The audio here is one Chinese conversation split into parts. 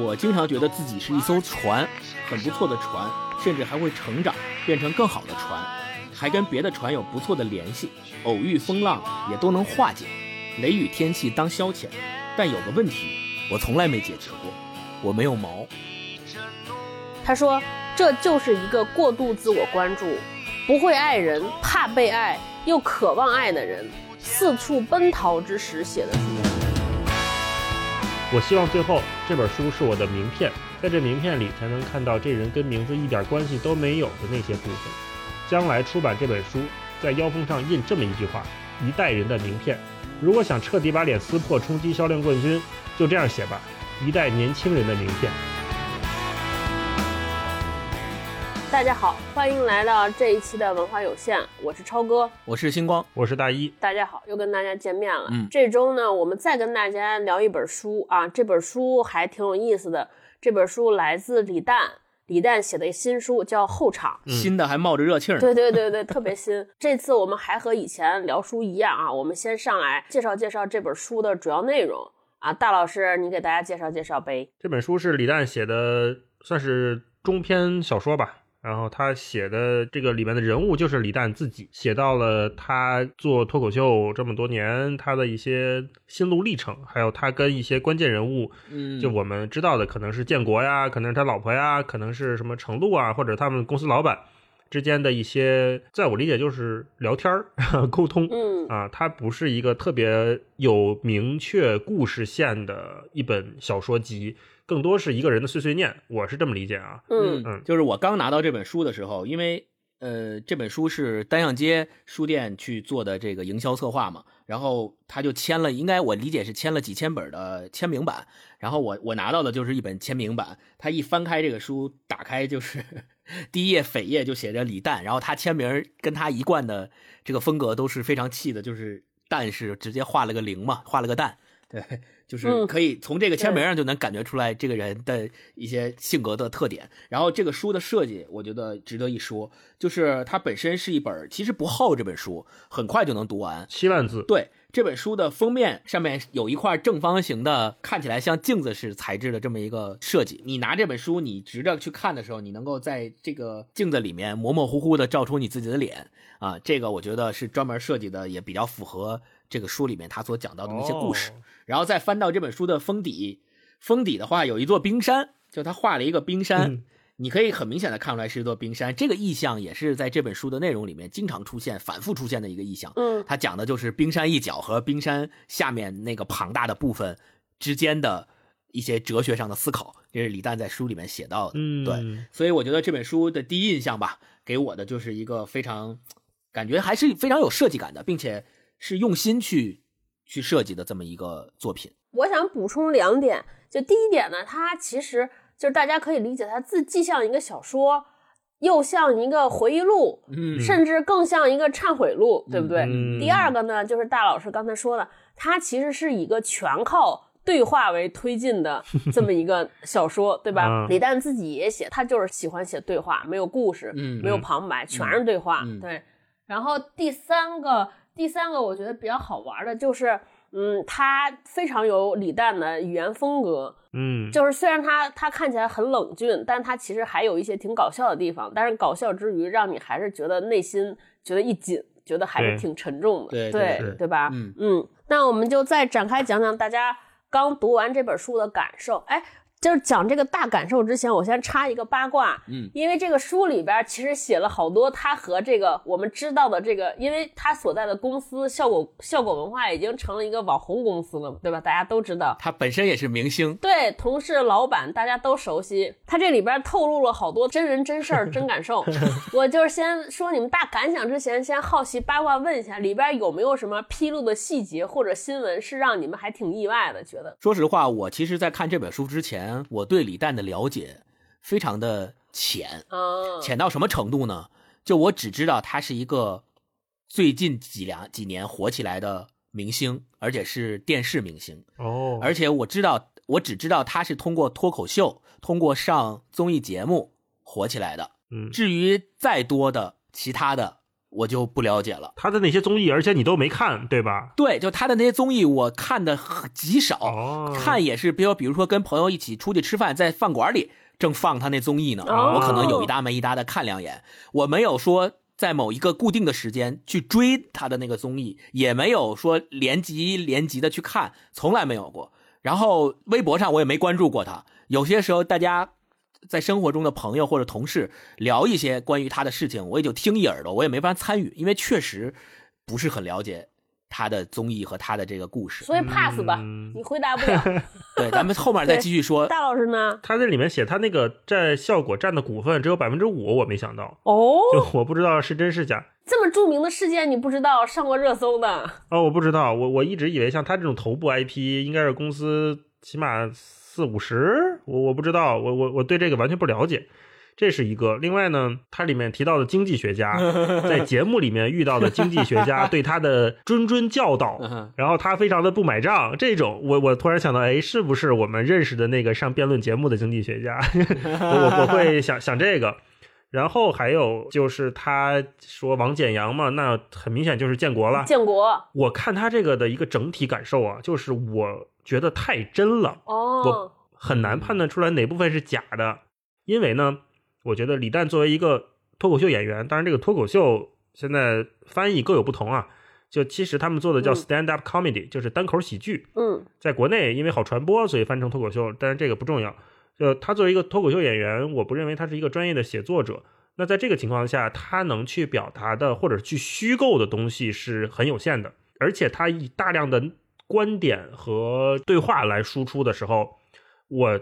我经常觉得自己是一艘船，很不错的船，甚至还会成长，变成更好的船，还跟别的船有不错的联系，偶遇风浪也都能化解，雷雨天气当消遣。但有个问题，我从来没解决过，我没有毛。他说，这就是一个过度自我关注、不会爱人、怕被爱又渴望爱的人，四处奔逃之时写的书。我希望最后这本书是我的名片，在这名片里才能看到这人跟名字一点关系都没有的那些部分。将来出版这本书，在腰封上印这么一句话：“一代人的名片。”如果想彻底把脸撕破，冲击销量冠军，就这样写吧，一代年轻人的名片。大家好，欢迎来到这一期的文化有限，我是超哥，我是星光，我是大一。大家好，又跟大家见面了。嗯，这周呢，我们再跟大家聊一本书啊，这本书还挺有意思的。这本书来自李诞。李诞写的新书叫《后场》，新的还冒着热气儿。对对对对，特别新。这次我们还和以前聊书一样啊，我们先上来介绍介绍这本书的主要内容啊。大老师，你给大家介绍介绍呗。这本书是李诞写的，算是中篇小说吧。然后他写的这个里面的人物就是李诞自己，写到了他做脱口秀这么多年他的一些心路历程，还有他跟一些关键人物，嗯，就我们知道的可能是建国呀，可能是他老婆呀，可能是什么程璐啊，或者他们公司老板之间的一些，在我理解就是聊天儿 沟通，嗯啊，它不是一个特别有明确故事线的一本小说集。更多是一个人的碎碎念，我是这么理解啊。嗯嗯，就是我刚拿到这本书的时候，因为呃这本书是单向街书店去做的这个营销策划嘛，然后他就签了，应该我理解是签了几千本的签名版，然后我我拿到的就是一本签名版。他一翻开这个书，打开就是 第一页扉页就写着李诞，然后他签名跟他一贯的这个风格都是非常气的，就是诞是直接画了个零嘛，画了个蛋，对。就是可以从这个签名上就能感觉出来这个人的一些性格的特点。然后这个书的设计，我觉得值得一说，就是它本身是一本其实不厚，这本书很快就能读完，七万字。对，这本书的封面上面有一块正方形的，看起来像镜子似材质的这么一个设计。你拿这本书，你直着去看的时候，你能够在这个镜子里面模模糊糊的照出你自己的脸啊。这个我觉得是专门设计的，也比较符合这个书里面他所讲到的那些故事。然后再翻到这本书的封底，封底的话有一座冰山，就他画了一个冰山，你可以很明显的看出来是一座冰山。这个意象也是在这本书的内容里面经常出现、反复出现的一个意象。嗯，他讲的就是冰山一角和冰山下面那个庞大的部分之间的一些哲学上的思考，这是李诞在书里面写到的。嗯，对，所以我觉得这本书的第一印象吧，给我的就是一个非常感觉还是非常有设计感的，并且是用心去。去设计的这么一个作品，我想补充两点。就第一点呢，它其实就是大家可以理解，它自既像一个小说，又像一个回忆录，嗯，甚至更像一个忏悔录，对不对？嗯、第二个呢，就是大老师刚才说的，它其实是一个全靠对话为推进的 这么一个小说，对吧？李诞自己也写，他就是喜欢写对话，没有故事，嗯，没有旁白，全是对话，对。然后第三个。第三个我觉得比较好玩的就是，嗯，他非常有李诞的语言风格，嗯，就是虽然他他看起来很冷峻，但他其实还有一些挺搞笑的地方，但是搞笑之余让你还是觉得内心觉得一紧，觉得还是挺沉重的，对对对吧？嗯嗯，那我们就再展开讲讲大家刚读完这本书的感受，哎。就是讲这个大感受之前，我先插一个八卦，嗯，因为这个书里边其实写了好多他和这个我们知道的这个，因为他所在的公司效果效果文化已经成了一个网红公司了，对吧？大家都知道，他本身也是明星，对，同事、老板大家都熟悉。他这里边透露了好多真人真事儿、真感受。我就是先说你们大感想之前，先好奇八卦问一下，里边有没有什么披露的细节或者新闻是让你们还挺意外的？觉得？说实话，我其实在看这本书之前。我对李诞的了解非常的浅，浅到什么程度呢？就我只知道他是一个最近几两几年火起来的明星，而且是电视明星哦。而且我知道，我只知道他是通过脱口秀，通过上综艺节目火起来的。嗯，至于再多的其他的我就不了解了。他的那些综艺，而且你都没看，对吧？对，就他的那些综艺，我看的极少，哦看也是，比如比如说跟朋友一起出去吃饭，在饭馆里正放他那综艺呢，哦我可能有一搭没一搭的看两眼，我没有说在某一个固定的时间去追他的那个综艺，也没有说连集连集的去看，从来没有过。然后微博上我也没关注过他，有些时候大家。在生活中的朋友或者同事聊一些关于他的事情，我也就听一耳朵，我也没法参与，因为确实不是很了解他的综艺和他的这个故事。所以 pass 吧，嗯你回答不了。对，咱们后面再继续说。大老师呢？他在里面写他那个占效果占的股份只有百分之五，我没想到，哦，就我不知道是真是假。这么著名的事件你不知道，上过热搜的。哦，我不知道，我我一直以为像他这种头部 IP 应该是公司起码四五十，我我不知道，我我我对这个完全不了解。这是一个，另外呢，它里面提到的经济学家，在节目里面遇到的经济学家对他的谆谆教导，然后他非常的不买账，这种我我突然想到，哎，是不是我们认识的那个上辩论节目的经济学家？我我会 想想这个。然后还有就是他说王简阳嘛，那很明显就是建国了。建国我看他这个的一个整体感受啊，就是我觉得太真了，哦，很难判断出来哪部分是假的。因为呢，我觉得李诞作为一个脱口秀演员，当然这个脱口秀现在翻译各有不同啊。就其实他们做的叫嗯 stand up comedy，、就是单口喜剧。嗯在国内因为好传播，所以翻成脱口秀，但是这个不重要。就他作为一个脱口秀演员，我不认为他是一个专业的写作者。那在这个情况下，他能去表达的或者去虚构的东西是很有限的，而且他以大量的观点和对话来输出的时候，我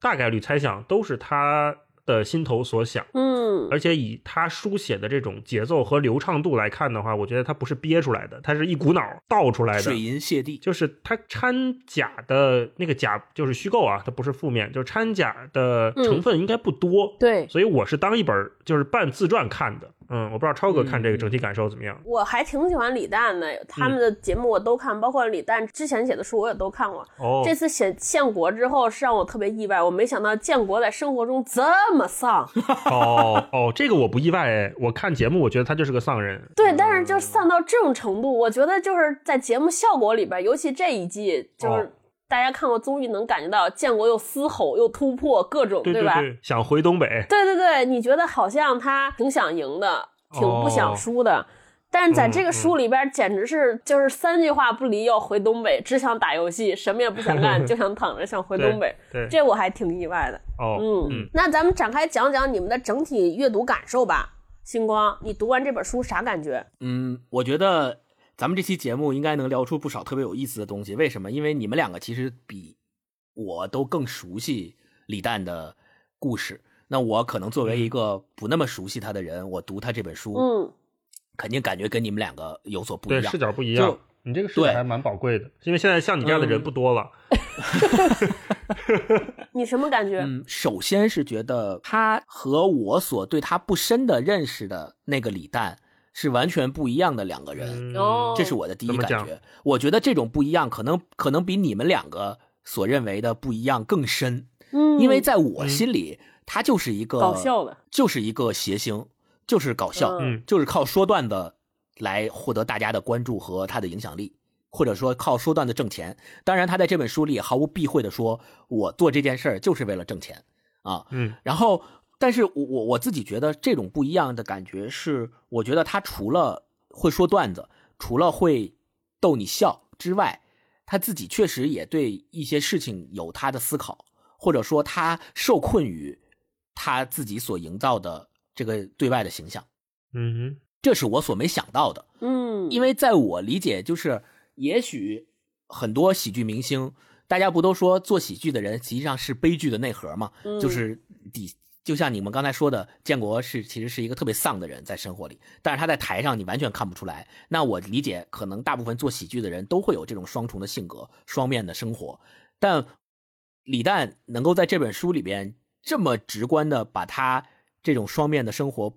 大概率猜想都是他的心头所想。嗯，而且以他书写的这种节奏和流畅度来看的话，我觉得他不是憋出来的，他是一股脑倒出来的。水银泻地，就是他掺假的那个假就是虚构啊，它不是负面，就是掺假的成分应该不多。对所以我是当一本就是半自传看的。嗯，我不知道超哥看这个整体感受怎么样。我还挺喜欢李诞的，他们的节目我都看，包括李诞之前写的书我也都看过。哦，这次写建国之后，是让我特别意外，我没想到建国在生活中这么丧。哦哦，这个我不意外哎，我看节目我觉得他就是个丧人。对，但是就是丧到这种程度，我觉得就是在节目效果里边，尤其这一季，就是哦大家看过综艺能感觉到建国又嘶吼又突破各种，吧？对吧，想回东北。对对对，你觉得好像他挺想赢的，挺不想输的。但是在这个书里边，简直是就是三句话不离要回东北，只想打游戏，什么也不想干，就想躺着想回东北。对，这我还挺意外的。哦，嗯，嗯那咱们展开讲讲你们的整体阅读感受吧。星光，你读完这本书啥感觉？嗯，我觉得咱们这期节目应该能聊出不少特别有意思的东西。为什么？因为你们两个其实比我都更熟悉李诞的故事。那我可能作为一个不那么熟悉他的人，我读他这本书，嗯，肯定感觉跟你们两个有所不一对，样视。角不一样就。你这个视角对还蛮宝贵的，因为现在像你这样的人嗯不多了。你什么感觉？嗯，首先是觉得他和我所对他不深的认识的那个李诞是完全不一样的两个人。这是我的第一感觉。我觉得这种不一样，可能可能比你们两个所认为的不一样更深，嗯，因为在我心里，他就是一个搞笑的，就是一个谐星，就是搞笑，嗯就是靠说段子来获得大家的关注和他的影响力。或者说靠说段子挣钱，当然他在这本书里也毫无避讳的说，我做这件事儿就是为了挣钱啊。嗯然后，但是我我我自己觉得这种不一样的感觉是，我觉得他除了会说段子，除了会逗你笑之外，他自己确实也对一些事情有他的思考，或者说他受困于他自己所营造的这个对外的形象，嗯哼，这是我所没想到的。嗯，因为在我理解，就是也许很多喜剧明星，大家不都说做喜剧的人实际上是悲剧的内核嘛？嗯就是底，就像你们刚才说的，建国是其实是一个特别丧的人，在生活里，但是他在台上你完全看不出来。那我理解，可能大部分做喜剧的人都会有这种双重的性格、双面的生活，但李诞能够在这本书里边这么直观的把他这种双面的生活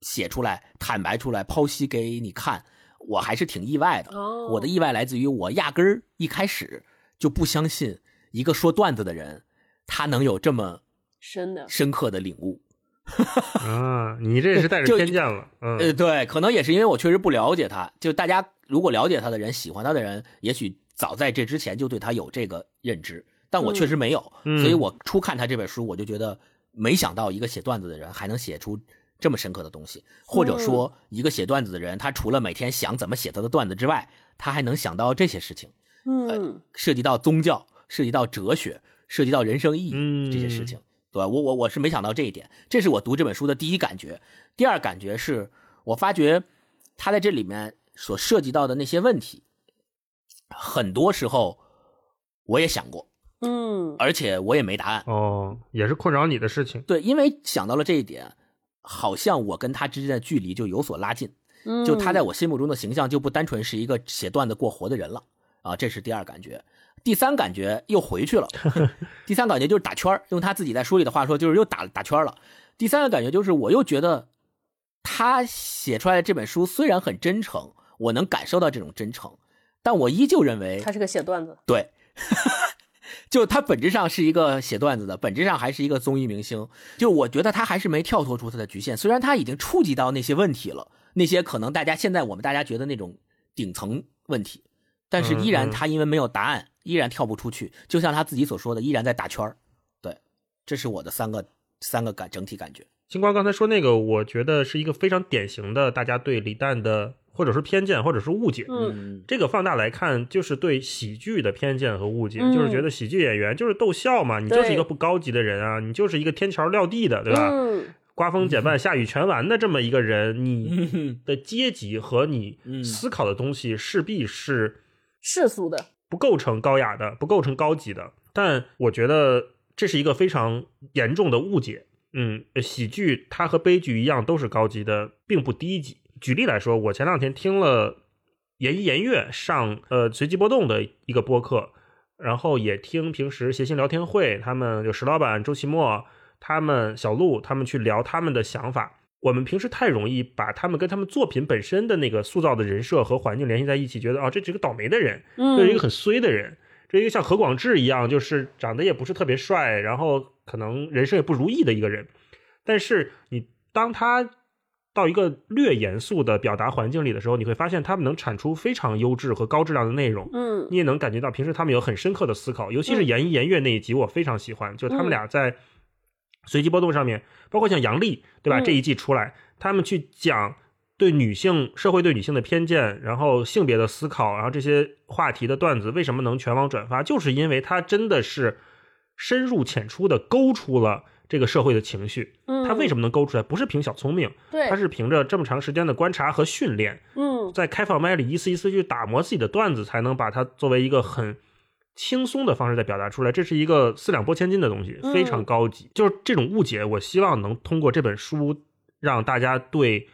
写出来、坦白出来、剖析给你看，我还是挺意外的。哦，我的意外来自于我压根儿一开始就不相信一个说段子的人，他能有这么深的，深刻的领悟。啊，你这是带着就偏见了，嗯，呃，对，可能也是因为我确实不了解他。就大家如果了解他的人、喜欢他的人，也许早在这之前就对他有这个认知，但我确实没有，嗯所以我初看他这本书，我就觉得没想到一个写段子的人还能写出这么深刻的东西，或者说一个写段子的人，他除了每天想怎么写他的段子之外，他还能想到这些事情，嗯涉及到宗教，涉及到哲学，涉及到人生意义嗯这些事情。对吧？我我我是没想到这一点，这是我读这本书的第一感觉。第二感觉是我发觉他在这里面所涉及到的那些问题，很多时候我也想过，嗯而且我也没答案。哦，也是困扰你的事情，对，因为想到了这一点，好像我跟他之间的距离就有所拉近。嗯，就他在我心目中的形象就不单纯是一个写段子过活的人了啊，这是第二感觉。第三感觉又回去了，第三感觉就是打圈儿用他自己在书里的话说，就是又打打圈儿了。第三个感觉就是我又觉得他写出来的这本书虽然很真诚，我能感受到这种真诚，但我依旧认为他是个写段子，对，就他本质上是一个写段子的，本质上还是一个综艺明星。就我觉得他还是没跳脱出他的局限，虽然他已经触及到那些问题了，那些可能大家现在我们大家觉得那种顶层问题，但是依然他因为没有答案，依然跳不出去。就像他自己所说的，依然在打圈儿。对，这是我的三个三个感整体感觉。星光刚才说那个，我觉得是一个非常典型的大家对李诞的或者是偏见或者是误解。嗯嗯这个放大来看，就是对喜剧的偏见和误解，嗯就是觉得喜剧演员就是逗笑嘛，你就是一个不高级的人啊，你就是一个天桥撂地的，对吧？嗯刮风减半、下雨全完的这么一个人，你嗯的阶级和你嗯思考的东西势必是世俗的，不构成高雅的，不构成高级的。但我觉得这是一个非常严重的误解。嗯，喜剧它和悲剧一样都是高级的，并不低级。举例来说，我前两天听了言一言月上呃随机波动的一个播客，然后也听平时谐星聊天会，他们有石老板、周奇墨，他们小鹿他们去聊他们的想法。我们平时太容易把他们跟他们作品本身的那个塑造的人设和环境联系在一起，觉得啊、这是一个倒霉的人，嗯，这是一个很衰的人，这是一个像何广智一样，就是长得也不是特别帅，然后可能人生也不如意的一个人。但是你当他到一个略严肃的表达环境里的时候，你会发现他们能产出非常优质和高质量的内容。嗯你也能感觉到平时他们有很深刻的思考，尤其是言一言月那一集，我非常喜欢，就他们俩在随机波动上面，包括像杨笠，对吧？嗯这一季出来，他们去讲对女性社会对女性的偏见，然后性别的思考，然后这些话题的段子为什么能全网转发，就是因为他真的是深入浅出的勾出了这个社会的情绪。嗯，他为什么能勾出来？不是凭小聪明，对他是凭着这么长时间的观察和训练，嗯在开放麦里一次一次去打磨自己的段子，才能把它作为一个很轻松的方式在表达出来。这是一个四两拨千斤的东西，嗯非常高级。就是这种误解，我希望能通过这本书让大家对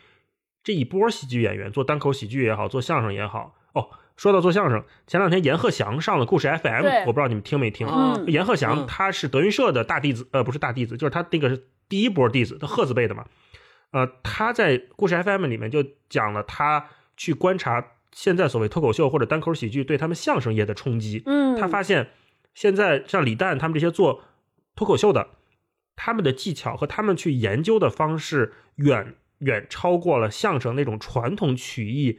这一波喜剧演员做单口喜剧也好，做相声也好。哦，说到做相声，前两天阎鹤祥上了故事 FM，我不知道你们听没听。嗯阎鹤祥嗯他是德云社的大弟子，呃，不是大弟子，就是他那个是第一波弟子，他鹤字辈的嘛。呃，他在故事 FM 里面就讲了他去观察现在所谓脱口秀或者单口喜剧对他们相声业的冲击。嗯，他发现现在像李诞他们这些做脱口秀的，他们的技巧和他们去研究的方式远远超过了相声那种传统曲艺。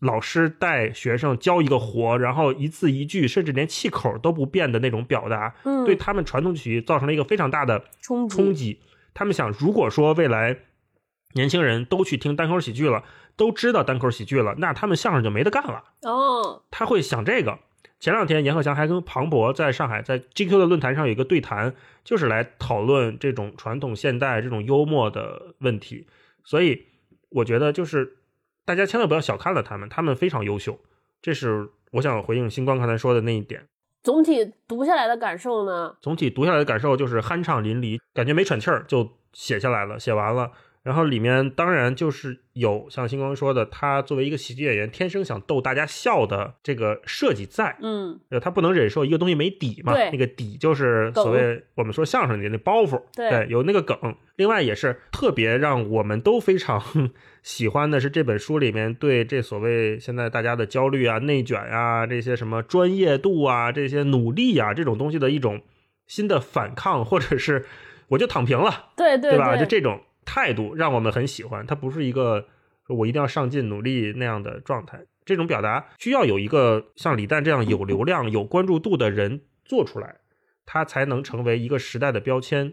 老师带学生教一个活，然后一字一句，甚至连气口都不变的那种表达，嗯对他们传统曲艺造成了一个非常大的冲击冲击。他们想，如果说未来年轻人都去听单口喜剧了，都知道单口喜剧了，那他们相声就没得干了。哦，他会想这个。前两天，阎鹤祥还跟庞博在上海在 GQ 的论坛上有一个对谈，就是来讨论这种传统现代这种幽默的问题。所以我觉得就是大家千万不要小看了他们，他们非常优秀。这是我想回应星光刚才说的那一点。总体读下来的感受呢？总体读下来的感受就是酣畅淋漓，感觉没喘气儿就写下来了，写完了。然后里面当然就是有像星光说的，他作为一个喜剧演员，天生想逗大家笑的这个设计在。嗯，呃，他不能忍受一个东西没底嘛，那个底就是所谓我们说相声里的那包袱，对有那个梗。另外也是特别让我们都非常 喜欢的是这本书里面对这所谓现在大家的焦虑啊、内卷啊、这些什么专业度啊、这些努力啊这种东西的一种新的反抗，或者是我就躺平了，对对吧？就这种态度让我们很喜欢。他不是一个说我一定要上进努力那样的状态。这种表达需要有一个像李诞这样有流量、有关注度的人做出来，他才能成为一个时代的标签。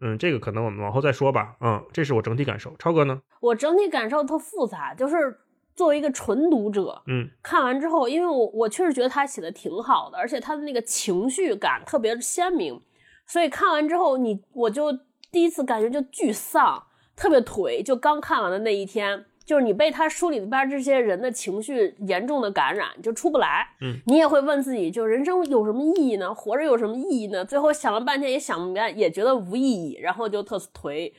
嗯，这个可能我们往后再说吧。嗯，这是我整体感受。超哥呢？我整体感受特复杂，就是作为一个纯读者，嗯，看完之后，因为我我确实觉得他写的挺好的，而且他的那个情绪感特别鲜明，所以看完之后，你我就第一次感觉就巨丧，特别颓。就刚看完的那一天。就是你被他书里边这些人的情绪严重的感染，就出不来。嗯，你也会问自己，就人生有什么意义呢？活着有什么意义呢？最后想了半天也想不明白，也觉得无意义，然后就特颓。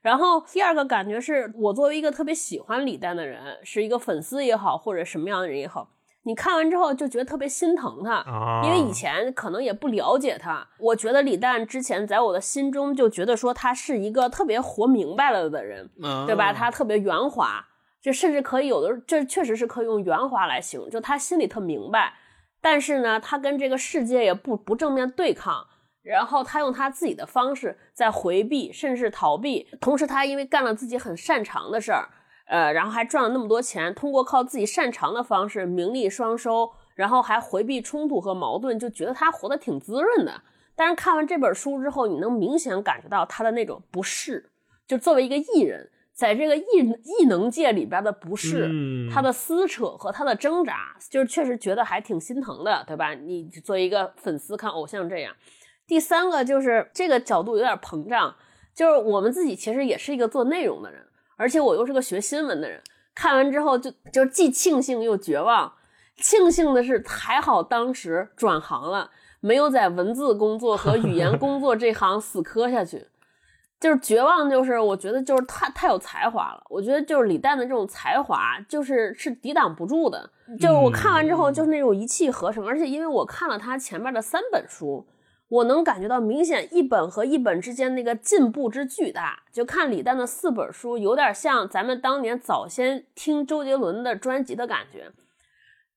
然后第二个感觉是我作为一个特别喜欢李诞的人，是一个粉丝也好，或者什么样的人也好，你看完之后就觉得特别心疼他，因为以前可能也不了解他。我觉得李诞之前在我的心中就觉得说他是一个特别活明白了的人，对吧？他特别圆滑。这甚至可以有的，这确实是可以用圆滑来形容。就他心里特明白，但是呢，他跟这个世界也不不正面对抗，然后他用他自己的方式在回避，甚至逃避。同时，他因为干了自己很擅长的事儿，呃，然后还赚了那么多钱，通过靠自己擅长的方式名利双收，然后还回避冲突和矛盾，就觉得他活得挺滋润的。但是看完这本书之后，你能明显感觉到他的那种不适，就作为一个艺人。在这个艺艺能界里边的不适，他的撕扯和他的挣扎，就是确实觉得还挺心疼的，对吧？你作为一个粉丝看偶像这样。第三个就是这个角度有点膨胀，就是我们自己其实也是一个做内容的人，而且我又是个学新闻的人，看完之后就就既庆幸又绝望。庆幸的是还好当时转行了，没有在文字工作和语言工作这行死磕下去。就是绝望，就是我觉得就是太太有才华了。我觉得就是李诞的这种才华，就是是抵挡不住的。就是我看完之后，就是那种一气呵成。而且因为我看了他前面的三本书，我能感觉到明显一本和一本之间那个进步之巨大。就看李诞的四本书，有点像咱们当年早先听周杰伦的专辑的感觉。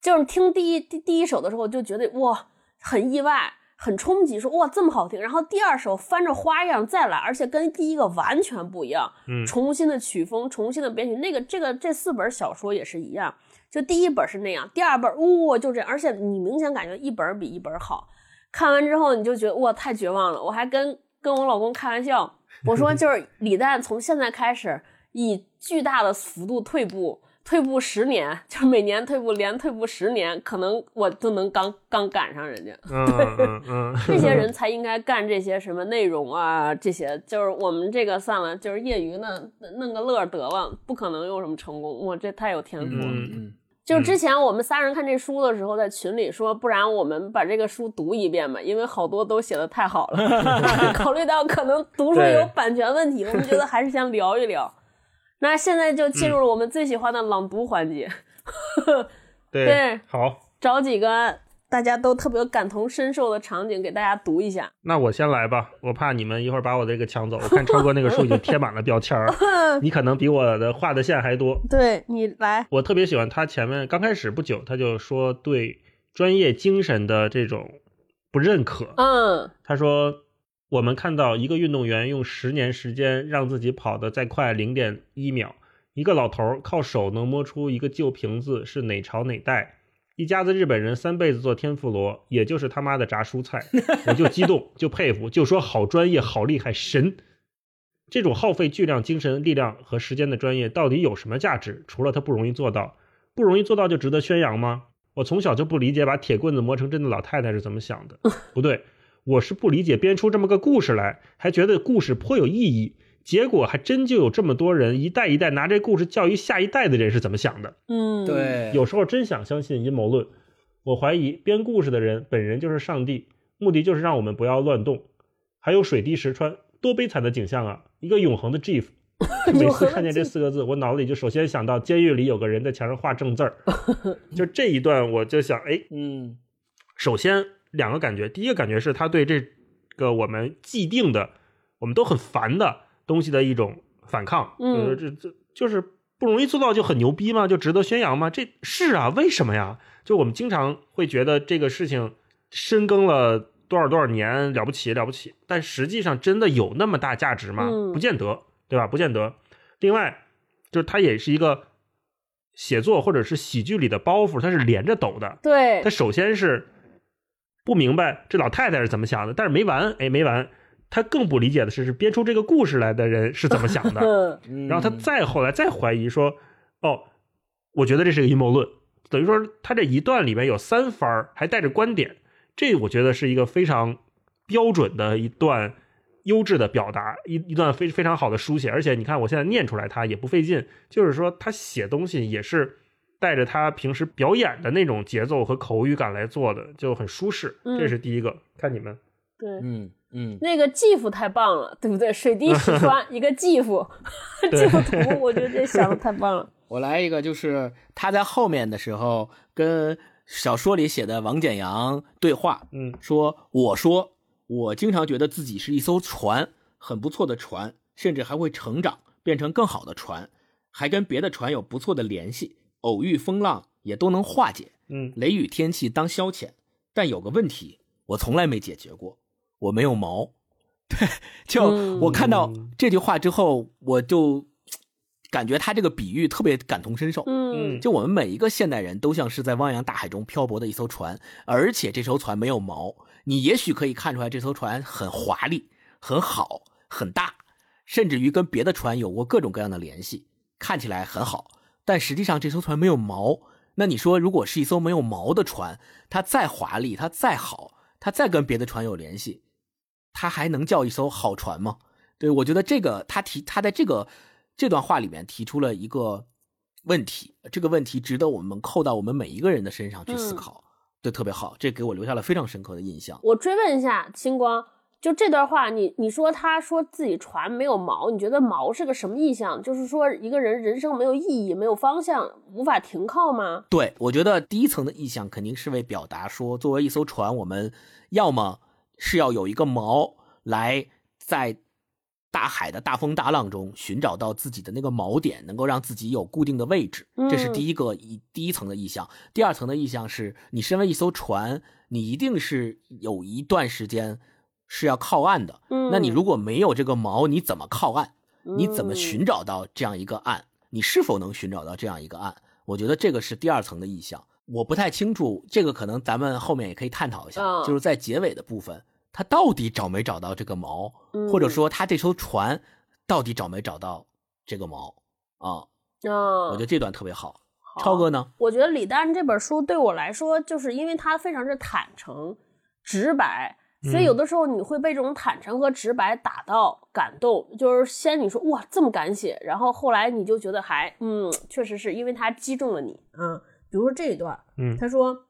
就是听第一第第一首的时候，就觉得哇，很意外。很冲击，说哇这么好听，然后第二首翻着花样再来，而且跟第一个完全不一样，嗯，重新的曲风，重新的编曲，那个这个这四本小说也是一样，就第一本是那样，第二本哇就这样，而且你明显感觉一本比一本好，看完之后你就觉得哇太绝望了，我还跟跟我老公开玩笑，我说 就是李诞从现在开始以巨大的幅度退步。退步十年，就每年退步，连退步十年，可能我都能刚刚赶上人家。嗯这些人 才应该干这些什么内容啊？这些就是我们这个算了，就是业余的，弄个乐得了，不可能有什么成功。我这太有天赋了。嗯嗯。就之前我们仨人看这书的时候，在群里说，不然我们把这个书读一遍吧，因为好多都写的太好了。考虑到可能读书有版权问题，我们觉得还是先聊一聊。那现在就进入了我们最喜欢的朗读环节。对，好，找几个大家都特别感同身受的场景给大家读一下。那我先来吧，我怕你们一会儿把我这个抢走。我看超哥那个书已经贴满了标签儿，你可能比我的画的线还多。对你来，我特别喜欢他前面刚开始不久，他就说对专业精神的这种不认可。嗯，他说。我们看到一个运动员用十年时间让自己跑得再快零点一秒，一个老头靠手能摸出一个旧瓶子是哪朝哪代，一家子日本人三辈子做天妇罗，也就是他妈的炸蔬菜，我就激动，就佩服，就说好专业，好厉害，神！这种耗费巨量精神力量和时间的专业到底有什么价值？除了它不容易做到，不容易做到就值得宣扬吗？我从小就不理解把铁棍子磨成针的老太太是怎么想的，不对。我是不理解编出这么个故事来，还觉得故事颇有意义，结果还真就有这么多人一代一代拿这故事教育下一代的人是怎么想的？嗯，对，有时候真想相信阴谋论。我怀疑编故事的人本人就是上帝，目的就是让我们不要乱动。还有水滴石穿，多悲惨的景象啊！一个永恒的 GIF，每次看见这四个字，我脑子里就首先想到监狱里有个人在墙上画正字儿。就这一段，我就想，哎，嗯，首先。两个感觉，第一个感觉是他对这个我们既定的、我们都很烦的东西的一种反抗。嗯，这这就是不容易做到就很牛逼吗？就值得宣扬吗？这是啊，为什么呀？就我们经常会觉得这个事情深耕了多少多少年了不起了不起，但实际上真的有那么大价值吗？嗯不见得，对吧？不见得。另外，就是它也是一个写作或者是喜剧里的包袱，它是连着抖的。对它，首先是不明白这老太太是怎么想的，但是没完，哎，没完。他更不理解的是，是编出这个故事来的人是怎么想的。嗯嗯然后他再后来再怀疑说，哦，我觉得这是个阴谋论，等于说他这一段里面有三番儿还带着观点，这我觉得是一个非常标准的一段优质的表达，一一段非非常好的书写，而且你看我现在念出来它也不费劲，就是说他写东西也是带着他平时表演的那种节奏和口语感来做的，就很舒适，嗯这是第一个。看你们，对。嗯嗯那个继父太棒了，对不对？水滴石穿 一个继父，继父图，我觉得这想的太棒了。我来一个，就是他在后面的时候跟小说里写的王简阳对话，嗯说：“我说我经常觉得自己是一艘船，很不错的船，甚至还会成长，变成更好的船，还跟别的船有不错的联系，偶遇风浪也都能化解，嗯雷雨天气当消遣。但有个问题，我从来没解决过，我没有毛。对，就嗯我看到这句话之后，我就感觉他这个比喻特别感同身受。嗯嗯就我们每一个现代人都像是在汪洋大海中漂泊的一艘船，而且这艘船没有毛。你也许可以看出来这艘船很华丽、很好、很大，甚至于跟别的船有过各种各样的联系，看起来很好。但实际上这艘船没有毛。那你说，如果是一艘没有毛的船，它再华丽，它再好，它再跟别的船有联系，它还能叫一艘好船吗？对我觉得这个他提他在这个这段话里面提出了一个问题，这个问题值得我们扣到我们每一个人的身上去思考，对，特别好，这给我留下了非常深刻的印象。我追问一下星光，就这段话，你你说他说自己船没有锚，你觉得锚是个什么意象？就是说一个人人生没有意义、没有方向、无法停靠吗？对，我觉得第一层的意象肯定是为表达说，作为一艘船，我们要么是要有一个锚来在大海的大风大浪中寻找到自己的那个锚点，能够让自己有固定的位置，这是嗯第一个一第一层的意向。第二层的意向是你身为一艘船，你一定是有一段时间是要靠岸的。嗯，那你如果没有这个锚，你怎么靠岸？你怎么嗯寻找到这样一个岸？你是否能寻找到这样一个岸？我觉得这个是第二层的意象。我不太清楚，这个可能咱们后面也可以探讨一下，嗯就是在结尾的部分，他到底找没找到这个锚，嗯或者说他这艘船到底找没找到这个锚啊？啊，我觉得这段特别好。好超哥呢？我觉得李诞这本书对我来说，就是因为他非常之坦诚、直白，所以有的时候你会被这种坦诚和直白打到感动。就是先你说哇这么敢写，然后后来你就觉得还嗯，确实是因为他击中了你。嗯，比如说这一段，嗯他说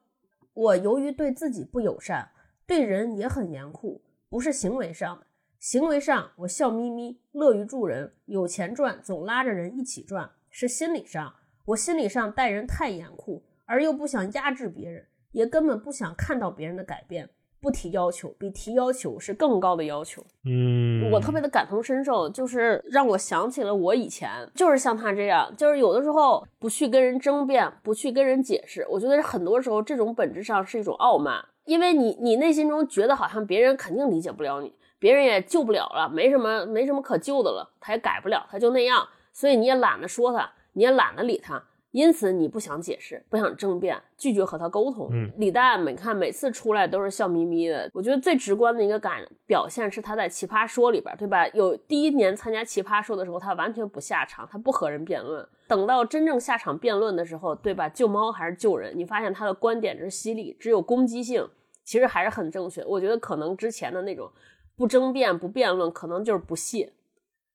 我由于对自己不友善，对人也很严酷，不是行为上的。行为上，我笑眯眯，乐于助人，有钱赚，总拉着人一起赚；是心理上，我心理上待人太严酷，而又不想压制别人，也根本不想看到别人的改变。不提要求，比提要求是更高的要求。嗯，我特别的感同身受，就是让我想起了我以前，就是像他这样，就是有的时候不去跟人争辩，不去跟人解释。我觉得很多时候这种本质上是一种傲慢，因为你你内心中觉得好像别人肯定理解不了你，别人也救不了了，没什么没什么可救的了，他也改不了，他就那样，所以你也懒得说他，你也懒得理他。因此，你不想解释，不想争辩，拒绝和他沟通。嗯李诞，你看每次出来都是笑眯眯的。我觉得最直观的一个感表现是他在《奇葩说》里边，对吧？有第一年参加《奇葩说》的时候，他完全不下场，他不和人辩论。等到真正下场辩论的时候，对吧？救猫还是救人？你发现他的观点之犀利，只有攻击性，其实还是很正确。我觉得可能之前的那种不争辩、不辩论，可能就是不屑，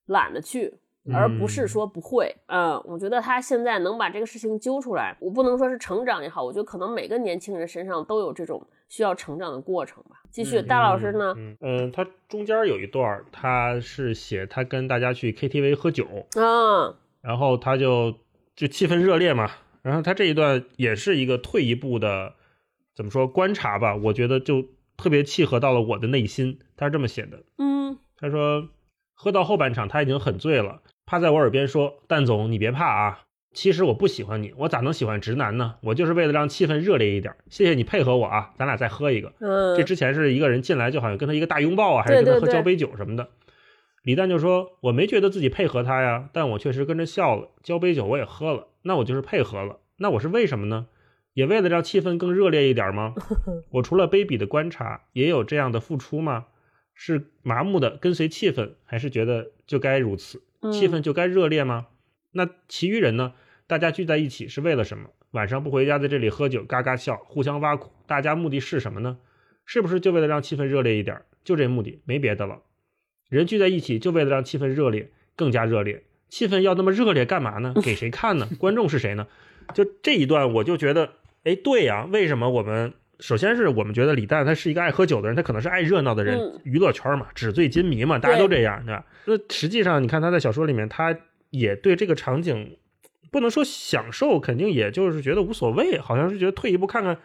懒得去。而不是说不会，嗯，我觉得他现在能把这个事情揪出来，我不能说是成长也好，我觉得可能每个年轻人身上都有这种需要成长的过程吧。继续，嗯大老师呢？嗯嗯，他中间有一段，他是写他跟大家去 KTV 喝酒，嗯然后他就就气氛热烈嘛，然后他这一段也是一个退一步的怎么说观察吧，我觉得就特别契合到了我的内心。他是这么写的，嗯他说喝到后半场他已经很醉了，趴在我耳边说：“蛋总，你别怕啊，其实我不喜欢你，我咋能喜欢直男呢？我就是为了让气氛热烈一点。谢谢你配合我啊，咱俩再喝一个。嗯，这之前是一个人进来就好像跟他一个大拥抱啊，还是跟他喝交杯酒什么的。李诞就说：“我没觉得自己配合他呀，但我确实跟着笑了，交杯酒我也喝了，那我就是配合了。那我是为什么呢？也为了让气氛更热烈一点吗？我除了卑鄙的观察，也有这样的付出吗？是麻木的跟随气氛，还是觉得就该如此，气氛就该热烈吗？那其余人呢？大家聚在一起是为了什么？晚上不回家，在这里喝酒，嘎嘎笑，互相挖苦，大家目的是什么呢？是不是就为了让气氛热烈一点？就这目的，没别的了。人聚在一起就为了让气氛热烈，更加热烈。气氛要那么热烈干嘛呢？给谁看呢？观众是谁呢？就这一段，我就觉得，哎，对呀，为什么我们首先是我们觉得李诞他是一个爱喝酒的人，他可能是爱热闹的人，嗯娱乐圈嘛，纸醉金迷嘛，大家都这样，对吧？那实际上，你看他在小说里面，他也对这个场景不能说享受，肯定也就是觉得无所谓，好像是觉得退一步看看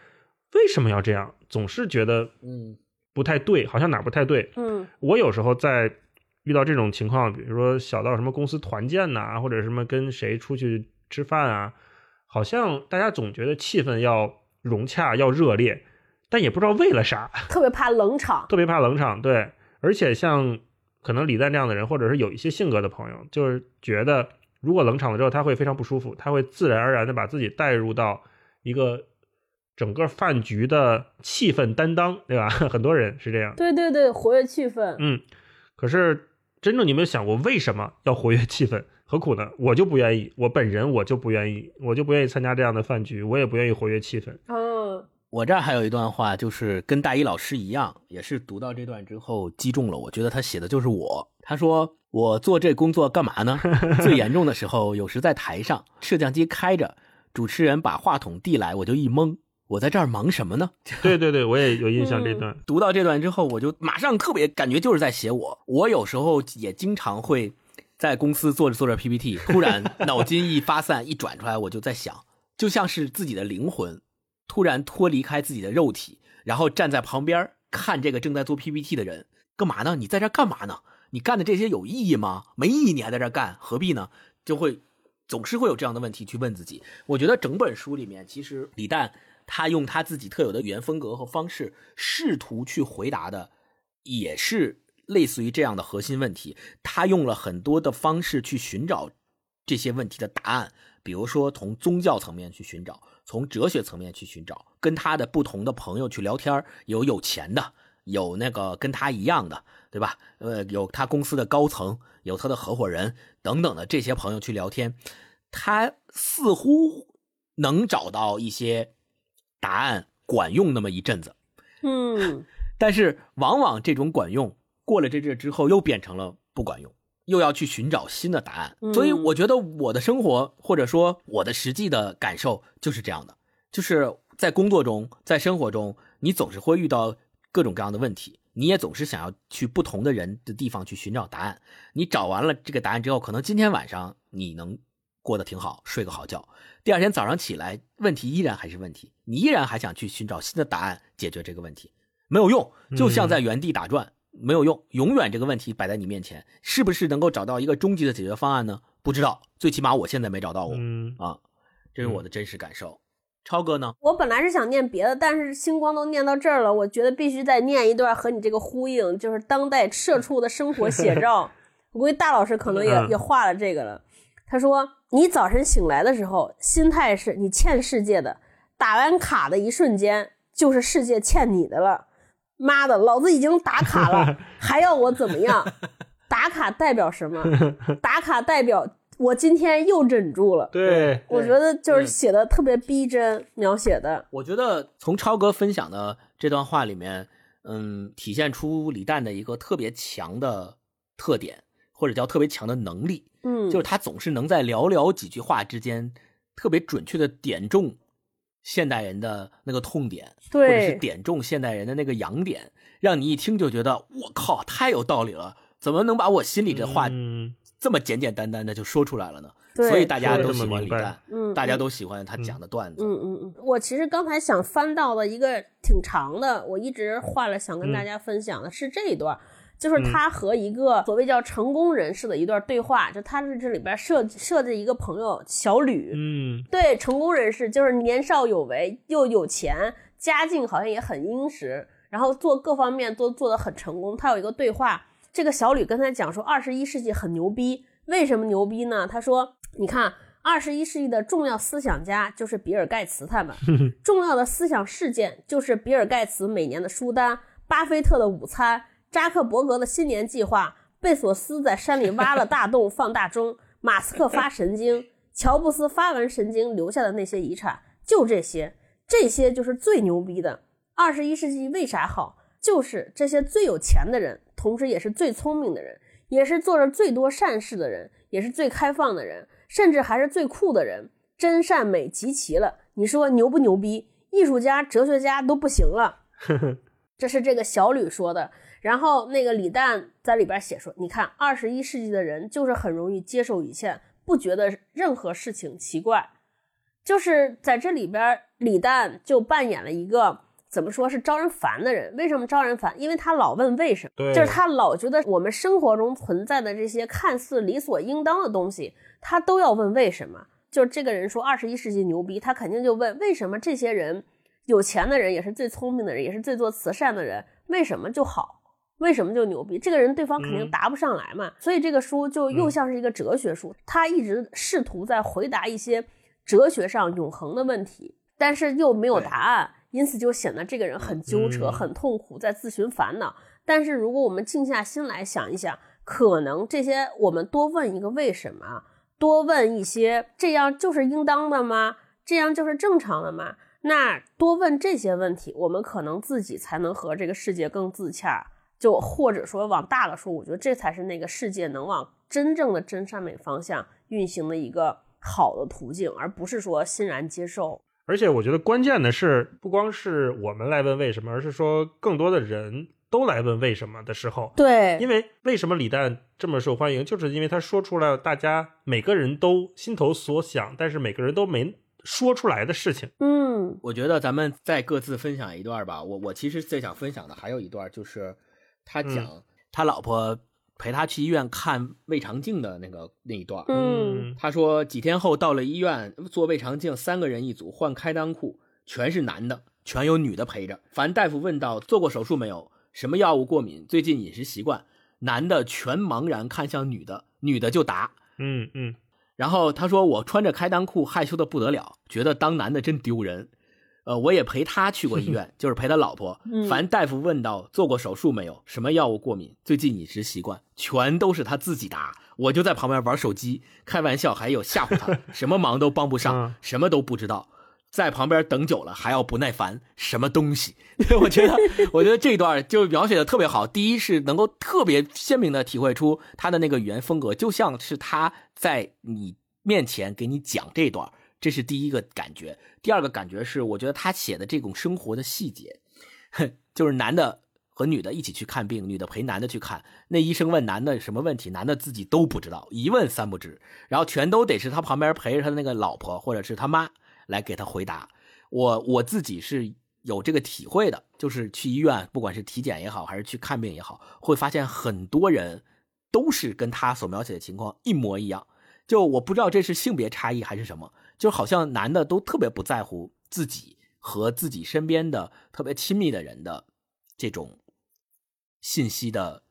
为什么要这样，总是觉得嗯不太对，好像哪儿不太对。嗯我有时候在遇到这种情况，比如说小到什么公司团建呐、或者什么跟谁出去吃饭啊，好像大家总觉得气氛要融洽、要热烈，但也不知道为了啥，特别怕冷场。特别怕冷场。对，而且像可能李诞这样的人，或者是有一些性格的朋友，就是觉得如果冷场了之后，他会非常不舒服，他会自然而然的把自己带入到一个整个饭局的气氛担当，对吧？很多人是这样。对对对，活跃气氛。嗯，可是真正你有没有想过，为什么要活跃气氛？何苦呢？我就不愿意，我本人我就不愿意，我就不愿意参加这样的饭局，我也不愿意活跃气氛。嗯我这儿还有一段话，就是跟大一老师一样，也是读到这段之后击中了。我觉得他写的就是我。他说：“我做这工作干嘛呢？最严重的时候，有时在台上，摄像机开着，主持人把话筒递来，我就一懵，我在这儿忙什么呢？” 对对对，我也有印象这段。读到这段之后，我就马上特别感觉就是在写我。我有时候也经常会在公司做着做着 PPT，突然脑筋一发散，一转出来，我就在想，就像是自己的灵魂突然脱离开自己的肉体，然后站在旁边看这个正在做 PPT 的人，干嘛呢？你在这干嘛呢？你干的这些有意义吗？没意义，你还在这干，何必呢？就会总是会有这样的问题去问自己。我觉得整本书里面，其实李诞他用他自己特有的语言风格和方式，试图去回答的，也是类似于这样的核心问题。他用了很多的方式去寻找这些问题的答案，比如说从宗教层面去寻找，从哲学层面去寻找，跟他的不同的朋友去聊天，有有钱的，有那个跟他一样的，对吧？呃，有他公司的高层，有他的合伙人等等的这些朋友去聊天，他似乎能找到一些答案，管用那么一阵子。嗯 但是往往这种管用过了这阵之后，又变成了不管用，又要去寻找新的答案。嗯。所以我觉得我的生活，或者说我的实际的感受就是这样的，就是在工作中，在生活中，你总是会遇到各种各样的问题，你也总是想要去不同的人的地方去寻找答案。你找完了这个答案之后，可能今天晚上你能过得挺好，睡个好觉。第二天早上起来，问题依然还是问题，你依然还想去寻找新的答案解决这个问题，没有用，就像在原地打转，没有用。永远这个问题摆在你面前，是不是能够找到一个终极的解决方案呢？不知道，最起码我现在没找到过、嗯，啊，这是我的真实感受。超哥呢？我本来是想念别的，但是星光都念到这儿了，我觉得必须再念一段和你这个呼应，就是当代社畜的生活写照。我估计大老师可能也、嗯也画了这个了。他说：“你早晨醒来的时候，心态是你欠世界的，打完卡的一瞬间，就是世界欠你的了。妈的，老子已经打卡了，还要我怎么样？打卡代表什么？打卡代表我今天又忍住了。对，我觉得就是嗯写的特别逼真，描写的。我觉得从超哥分享的这段话里面，嗯，体现出李诞的一个特别强的特点，或者叫特别强的能力，嗯，就是他总是能在寥寥几句话之间，特别准确的点中现代人的那个痛点，或者是，点中现代人的那个痒点，让你一听就觉得我靠，太有道理了，怎么能把我心里的话嗯，这么简简单单的就说出来了呢？对所以大家都喜欢李诞，嗯，大家都喜欢他讲的段子。嗯嗯嗯，我其实刚才想翻到的一个挺长的，我一直画了想跟嗯。大家分享的是这一段，就是他和一个所谓叫成功人士的一段对话，就他是这里边设设置一个朋友小吕，嗯对，成功人士就是年少有为又有钱，家境好像也很殷实，然后做各方面都做得很成功。他有一个对话，这个小吕跟他讲说，二十一世纪很牛逼，为什么牛逼呢？他说，你看。二十一世纪的重要思想家就是比尔盖茨他们，重要的思想事件就是比尔盖茨每年的书单、巴菲特的午餐、扎克伯格的新年计划、贝索斯在山里挖了大洞 放大钟、马斯克发神经、乔布斯发完神经留下的那些遗产，就这些，这些就是最牛逼的。二十一世纪为啥好？就是这些最有钱的人，同时也是最聪明的人，也是做着最多善事的人，也是最开放的人。甚至还是最酷的人，真善美集齐了，你说牛不牛逼？艺术家、哲学家都不行了。这是这个小吕说的。然后那个李诞在里边写说：“你看，二十一世纪的人就是很容易接受一切，不觉得任何事情奇怪。”就是在这里边，李诞就扮演了一个怎么说是招人烦的人。为什么招人烦？因为他老问为什么，就是他老觉得我们生活中存在的这些看似理所应当的东西。他都要问为什么？就是这个人说二十一世纪牛逼，他肯定就问为什么这些人有钱的人也是最聪明的人，也是最做慈善的人，为什么就好？为什么就牛逼？这个人对方肯定答不上来嘛。所以这个书就又像是一个哲学书，他一直试图在回答一些哲学上永恒的问题，但是又没有答案，因此就显得这个人很纠扯、很痛苦，在自寻烦恼。但是如果我们静下心来想一想，可能这些我们多问一个为什么。多问一些，这样就是应当的吗？这样就是正常的吗？那多问这些问题，我们可能自己才能和这个世界更自洽。就或者说往大了说，我觉得这才是那个世界能往真正的真善美方向运行的一个好的途径，而不是说欣然接受。而且我觉得关键的是，不光是我们来问为什么，而是说更多的人。都来问为什么的时候，对，因为为什么李诞这么受欢迎，就是因为他说出了大家每个人都心头所想，但是每个人都没说出来的事情。嗯，我觉得咱们再各自分享一段吧。我我其实最想分享的还有一段，就是他讲他老婆陪他去医院看胃肠镜的那个那一段。嗯，他说几天后到了医院做胃肠镜，三个人一组换开裆裤，全是男的，全有女的陪着。凡大夫问到做过手术没有？什么药物过敏？最近饮食习惯？男的全茫然看向女的，女的就答：嗯嗯。然后他说：“我穿着开裆裤，害羞的不得了，觉得当男的真丢人。”呃，我也陪他去过医院，就是陪他老婆。凡大夫问到做过手术没有？什么药物过敏？最近饮食习惯？全都是他自己答，我就在旁边玩手机，开玩笑，还有吓唬他，什么忙都帮不上，什么都不知道。在旁边等久了还要不耐烦，什么东西？我觉得，我觉得这段就描写的特别好。第一是能够特别鲜明的体会出他的那个语言风格，就像是他在你面前给你讲这段，这是第一个感觉。第二个感觉是，我觉得他写的这种生活的细节，就是男的和女的一起去看病，女的陪男的去看，那医生问男的什么问题，男的自己都不知道，一问三不知，然后全都得是他旁边陪着他的那个老婆或者是他妈。来给他回答，我我自己是有这个体会的，就是去医院，不管是体检也好，还是去看病也好，会发现很多人都是跟他所描写的情况一模一样。就我不知道这是性别差异还是什么，就好像男的都特别不在乎自己和自己身边的特别亲密的人的这种信息的，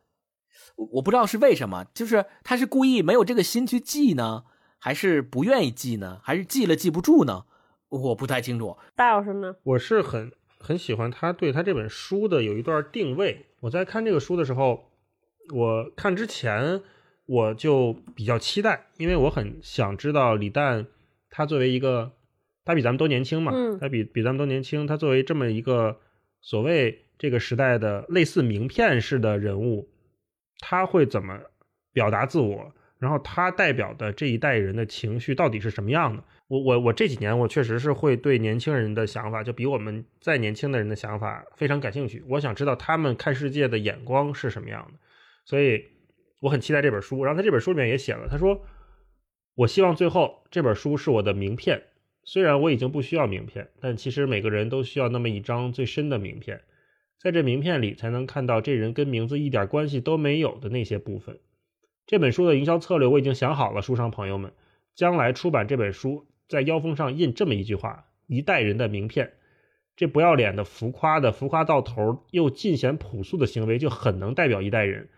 我不知道是为什么，就是他是故意没有这个心去记呢，还是不愿意记呢，还是记了记不住呢？我不太清楚，大老师呢？我是很很喜欢他对他这本书的有一段定位。我在看这个书的时候，我看之前我就比较期待，因为我很想知道李诞他作为一个他比咱们都年轻嘛，他比比咱们都年轻，他作为这么一个所谓这个时代的类似名片式的人物，他会怎么表达自我？然后他代表的这一代人的情绪到底是什么样的？我我我这几年我确实是会对年轻人的想法，就比我们再年轻的人的想法非常感兴趣。我想知道他们看世界的眼光是什么样的，所以我很期待这本书。然后他这本书里面也写了，他说：“我希望最后这本书是我的名片，虽然我已经不需要名片，但其实每个人都需要那么一张最深的名片。在这名片里才能看到这人跟名字一点关系都没有的那些部分。这本书的营销策略我已经想好了，书商朋友们，将来出版这本书，在腰封上印这么一句话：“一代人的名片。”这不要脸的、浮夸的、浮夸到头又尽显朴素的行为，就很能代表一代人。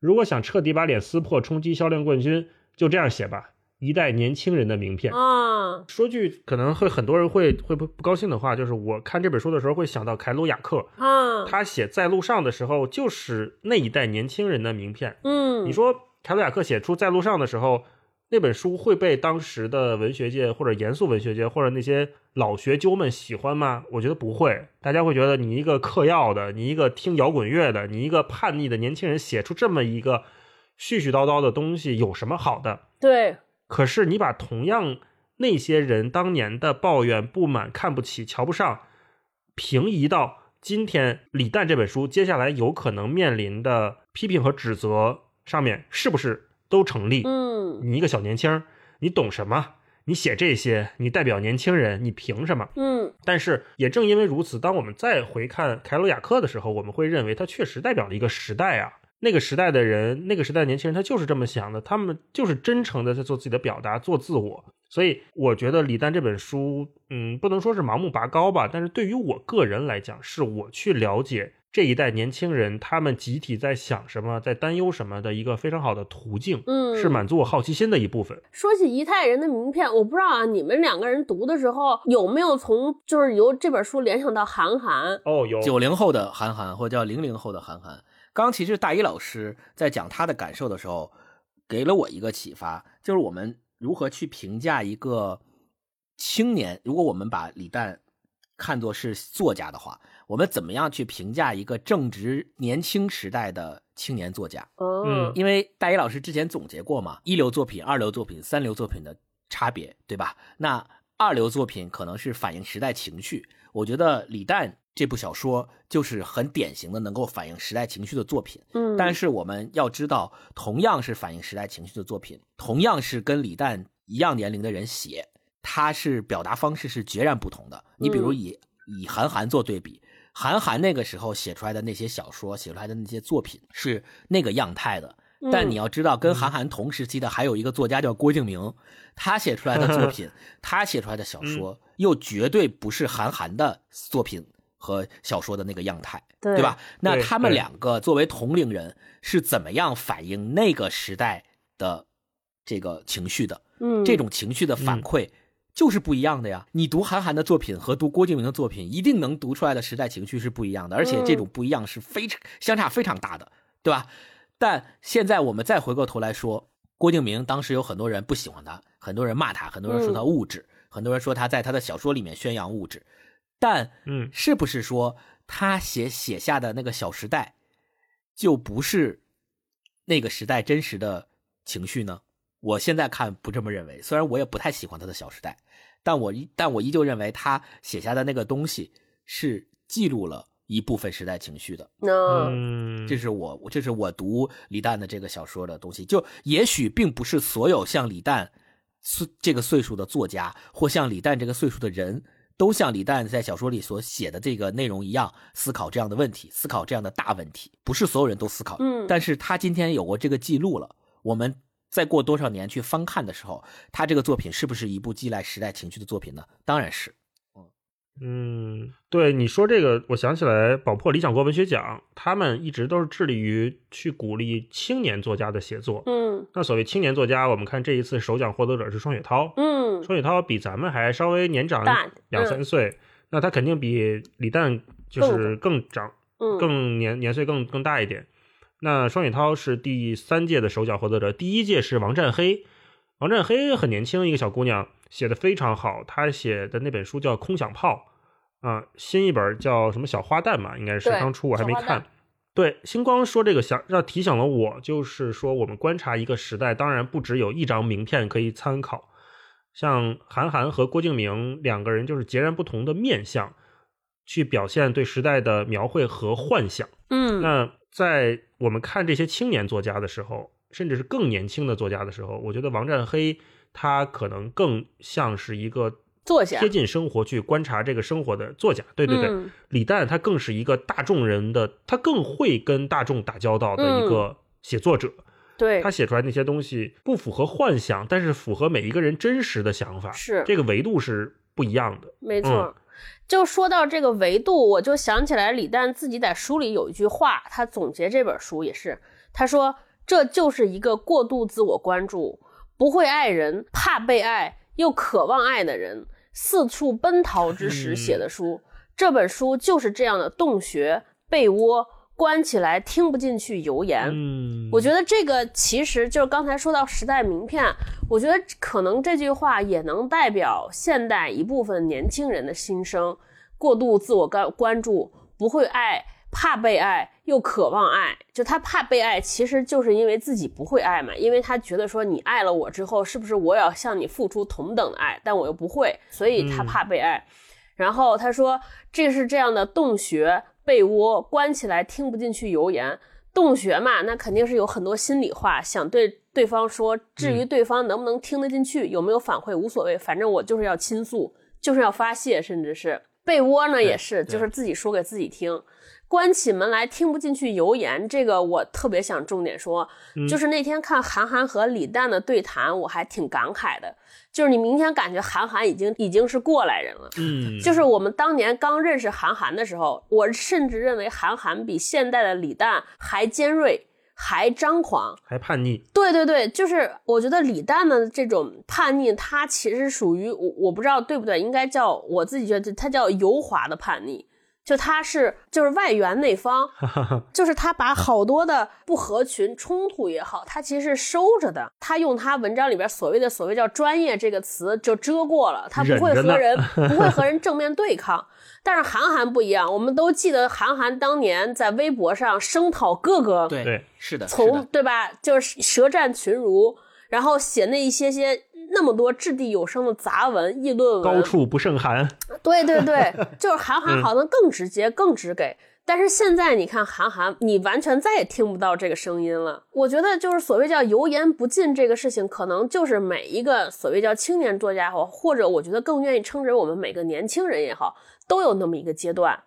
如果想彻底把脸撕破，冲击销量冠军，就这样写吧：一代年轻人的名片。啊，说句可能会很多人会会不不高兴的话，就是我看这本书的时候会想到凯鲁亚克，啊，他写在路上的时候就是那一代年轻人的名片。嗯，你说凯鲁亚克写出在路上的时候，那本书会被当时的文学界或者严肃文学界或者那些老学究们喜欢吗？我觉得不会，大家会觉得你一个嗑药的，你一个听摇滚乐的，你一个叛逆的年轻人写出这么一个絮絮叨叨的东西，有什么好的？对，可是你把同样那些人当年的抱怨、不满、看不起、瞧不上，平移到今天李诞这本书接下来有可能面临的批评和指责上面，是不是都成立？嗯你一个小年轻，你懂什么？你写这些，你代表年轻人，你凭什么？嗯但是也正因为如此，当我们再回看凯鲁亚克的时候，我们会认为他确实代表了一个时代啊。那个时代的人，那个时代的年轻人，他就是这么想的，他们就是真诚的在做自己的表达，做自我。所以我觉得李诞这本书，嗯，不能说是盲目拔高吧，但是对于我个人来讲，是我去了解这一代年轻人他们集体在想什么，在担忧什么的一个非常好的途径，嗯，是满足我好奇心的一部分。说起一代人的名片，我不知道啊，你们两个人读的时候有没有从就是由这本书联想到韩寒？哦，有九零后的韩寒，或者叫零零后的韩寒。刚其实大一老师在讲他的感受的时候，给了我一个启发，就是我们如何去评价一个青年。如果我们把李诞看作是作家的话，我们怎么样去评价一个正值年轻时代的青年作家？哦，嗯因为大一老师之前总结过嘛，一流作品、二流作品、三流作品的差别，对吧？那二流作品可能是反映时代情绪，我觉得李诞这部小说就是很典型的能够反映时代情绪的作品。嗯，但是我们要知道，同样是反映时代情绪的作品，同样是跟李诞一样年龄的人写，他是表达方式是截然不同的。你比如以、以韩寒做对比，韩寒那个时候写出来的那些小说，写出来的那些作品是那个样态的。但你要知道，跟韩寒同时期的还有一个作家叫郭敬明，他写出来的作品，他写出来的小说，又绝对不是韩寒的作品和小说的那个样态，对对吧？那他们两个作为同龄人，是怎么样反映那个时代的这个情绪的？嗯，这种情绪的反馈就是不一样的呀。你读韩寒的作品和读郭敬明的作品，一定能读出来的时代情绪是不一样的，而且这种不一样是非常相差非常大的，对吧？但现在我们再回过头来说，郭敬明当时有很多人不喜欢他，很多人骂他，很多人说他物质，很多人说他在他的小说里面宣扬物质，但嗯是不是说他写写下的那个《小时代》就不是那个时代真实的情绪呢？我现在看不这么认为，虽然我也不太喜欢他的《小时代》，但我依但我依旧认为他写下的那个东西是记录了一部分时代情绪的。那嗯，这是我，这是我读李诞的这个小说的东西。就也许并不是所有像李诞岁这个岁数的作家，或像李诞这个岁数的人，都像李诞在小说里所写的这个内容一样，思考这样的问题，思考这样的大问题。不是所有人都思考，嗯但是他今天有过这个记录了，我们。再过多少年去翻看的时候，他这个作品是不是一部记来时代情绪的作品呢？当然是。嗯，对你说这个，我想起来，宝珀理想国文学奖，他们一直都是致力于去鼓励青年作家的写作。嗯那所谓青年作家，我们看这一次首奖获得者是双雪涛，嗯双雪涛比咱们还稍微年长两嗯三岁，那他肯定比李诞就是更长、嗯更年年岁更更大一点。那双雪涛是第三届的首奖获得者，第一届是王占黑。王占黑很年轻，一个小姑娘，写的非常好。他写的那本书叫《空想炮》，啊，新一本叫什么小花旦嘛，应该是对刚出，我还没看。对，星光说这个想让提醒了我，就是说我们观察一个时代，当然不只有一张名片可以参考。像韩寒和郭敬明两个人就是截然不同的面相，去表现对时代的描绘和幻想。嗯那在我们看这些青年作家的时候，甚至是更年轻的作家的时候，我觉得王占黑他可能更像是一个作家贴近生活去观察这个生活的作家。对对对，嗯李诞他更是一个大众人的，他更会跟大众打交道的一嗯个写作者。对他，写出来那些东西不符合幻想，但是符合每一个人真实的想法，是这个维度是不一样的。没错。就说到这个维度，我就想起来李诞自己在书里有一句话，他总结这本书也是，他说这就是一个过度自我关注、不会爱人、怕被爱又渴望爱的人四处奔逃之时写的书。这本书就是这样的洞穴、被窝，关起来听不进去油盐。嗯，我觉得这个其实就是刚才说到时代名片，我觉得可能这句话也能代表现代一部分年轻人的心声：过度自我关关注，不会爱，怕被爱，又渴望爱。就他怕被爱，其实就是因为自己不会爱嘛，因为他觉得说你爱了我之后，是不是我也要向你付出同等的爱？但我又不会，所以他怕被爱。然后他说，这是这样的洞穴、被窝，关起来听不进去油盐。洞穴嘛，那肯定是有很多心里话想对对方说。至于对方能不能听得进去，有没有反馈无所谓，反正我就是要倾诉，就是要发泄，甚至是被窝呢也是，就是自己说给自己听。关起门来听不进去油盐，这个我特别想重点说，就是那天看韩寒和李诞的对谈，我还挺感慨的。就是你明显感觉韩寒已经已经是过来人了，嗯，就是我们当年刚认识韩寒的时候，我甚至认为韩寒比现代的李诞还尖锐，还张狂。还叛逆，对对对，就是我觉得李诞的这种叛逆，他其实属于我我不知道对不对，应该叫我自己觉得他叫油滑的叛逆。就他是就是外圆内方，就是他把好多的不合群冲突也好，他其实是收着的。他用他文章里边所谓的所谓叫专业这个词就遮过了，他不会和人 不会和人正面对抗。但是韩寒不一样，我们都记得韩寒当年在微博上声讨各个对对是的，从，对吧，就是舌战群儒，然后写那一些些那么多掷地有声的杂文、议论文，高处不胜寒。对对对，就是韩寒嗯好像更直接、更直给。但是现在你看韩寒，你完全再也听不到这个声音了。我觉得就是所谓叫油盐不进这个事情，可能就是每一个所谓叫青年作家也好，或者我觉得更愿意称之为我们每个年轻人也好，都有那么一个阶段。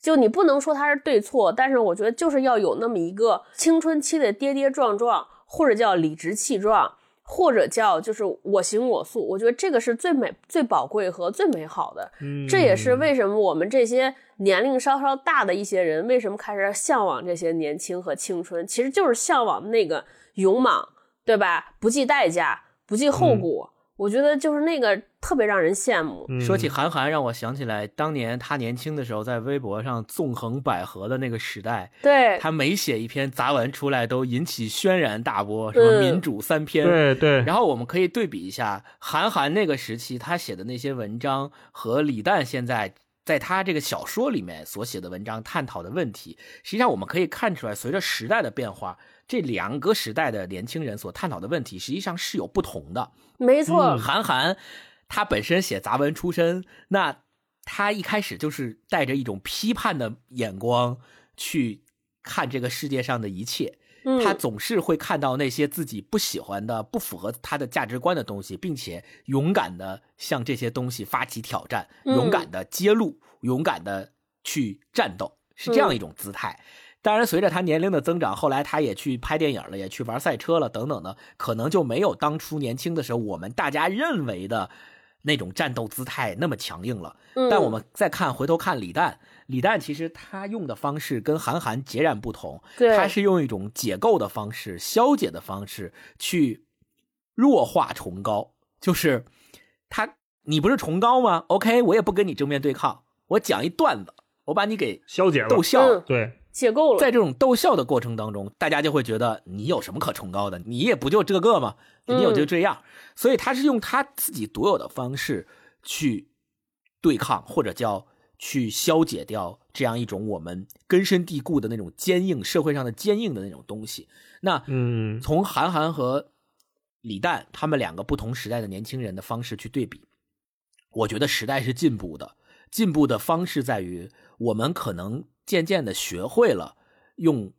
就你不能说它是对错，但是我觉得就是要有那么一个青春期的跌跌撞撞，或者叫理直气壮，或者叫就是我行我素。我觉得这个是最美、最宝贵和最美好的。嗯，这也是为什么我们这些年龄稍稍大的一些人，为什么开始向往这些年轻和青春，其实就是向往那个勇莽，对吧？不计代价，不计后果。我觉得就是那个特别让人羡慕。嗯说起韩寒，让我想起来当年他年轻的时候在微博上纵横捭阖的那个时代，对，他每写一篇杂文出来都引起轩然大波，什么嗯民主三篇。对对，然后我们可以对比一下韩寒那个时期他写的那些文章和李诞现在在他这个小说里面所写的文章探讨的问题，实际上我们可以看出来，随着时代的变化，这两个时代的年轻人所探讨的问题实际上是有不同的。没错，嗯韩寒他本身写杂文出身，那他一开始就是带着一种批判的眼光去看这个世界上的一切。嗯，他总是会看到那些自己不喜欢的、不符合他的价值观的东西，并且勇敢的向这些东西发起挑战，嗯勇敢的揭露，勇敢的去战斗，是这样一种姿态。当然，随着他年龄的增长，后来他也去拍电影了，也去玩赛车了，等等的，可能就没有当初年轻的时候我们大家认为的那种战斗姿态那么强硬了。嗯但我们再看回头看李诞，李诞其实他用的方式跟韩寒截然不同，对他是用一种解构的方式、消解的方式去弱化崇高，就是他你不是崇高吗？OK，我也不跟你正面对抗，我讲一段子，我把你给消解了逗。笑。嗯对，解构了，在这种逗笑的过程当中，大家就会觉得你有什么可崇高的？你也不就这个吗？你有就这样。所以他是用他自己独有的方式去对抗，或者叫去消解掉这样一种我们根深蒂固的那种坚硬社会上的坚硬的那种东西。那嗯从韩寒和李诞他们两个不同时代的年轻人的方式去对比，我觉得时代是进步的。进步的方式在于，我们可能渐渐的学会了用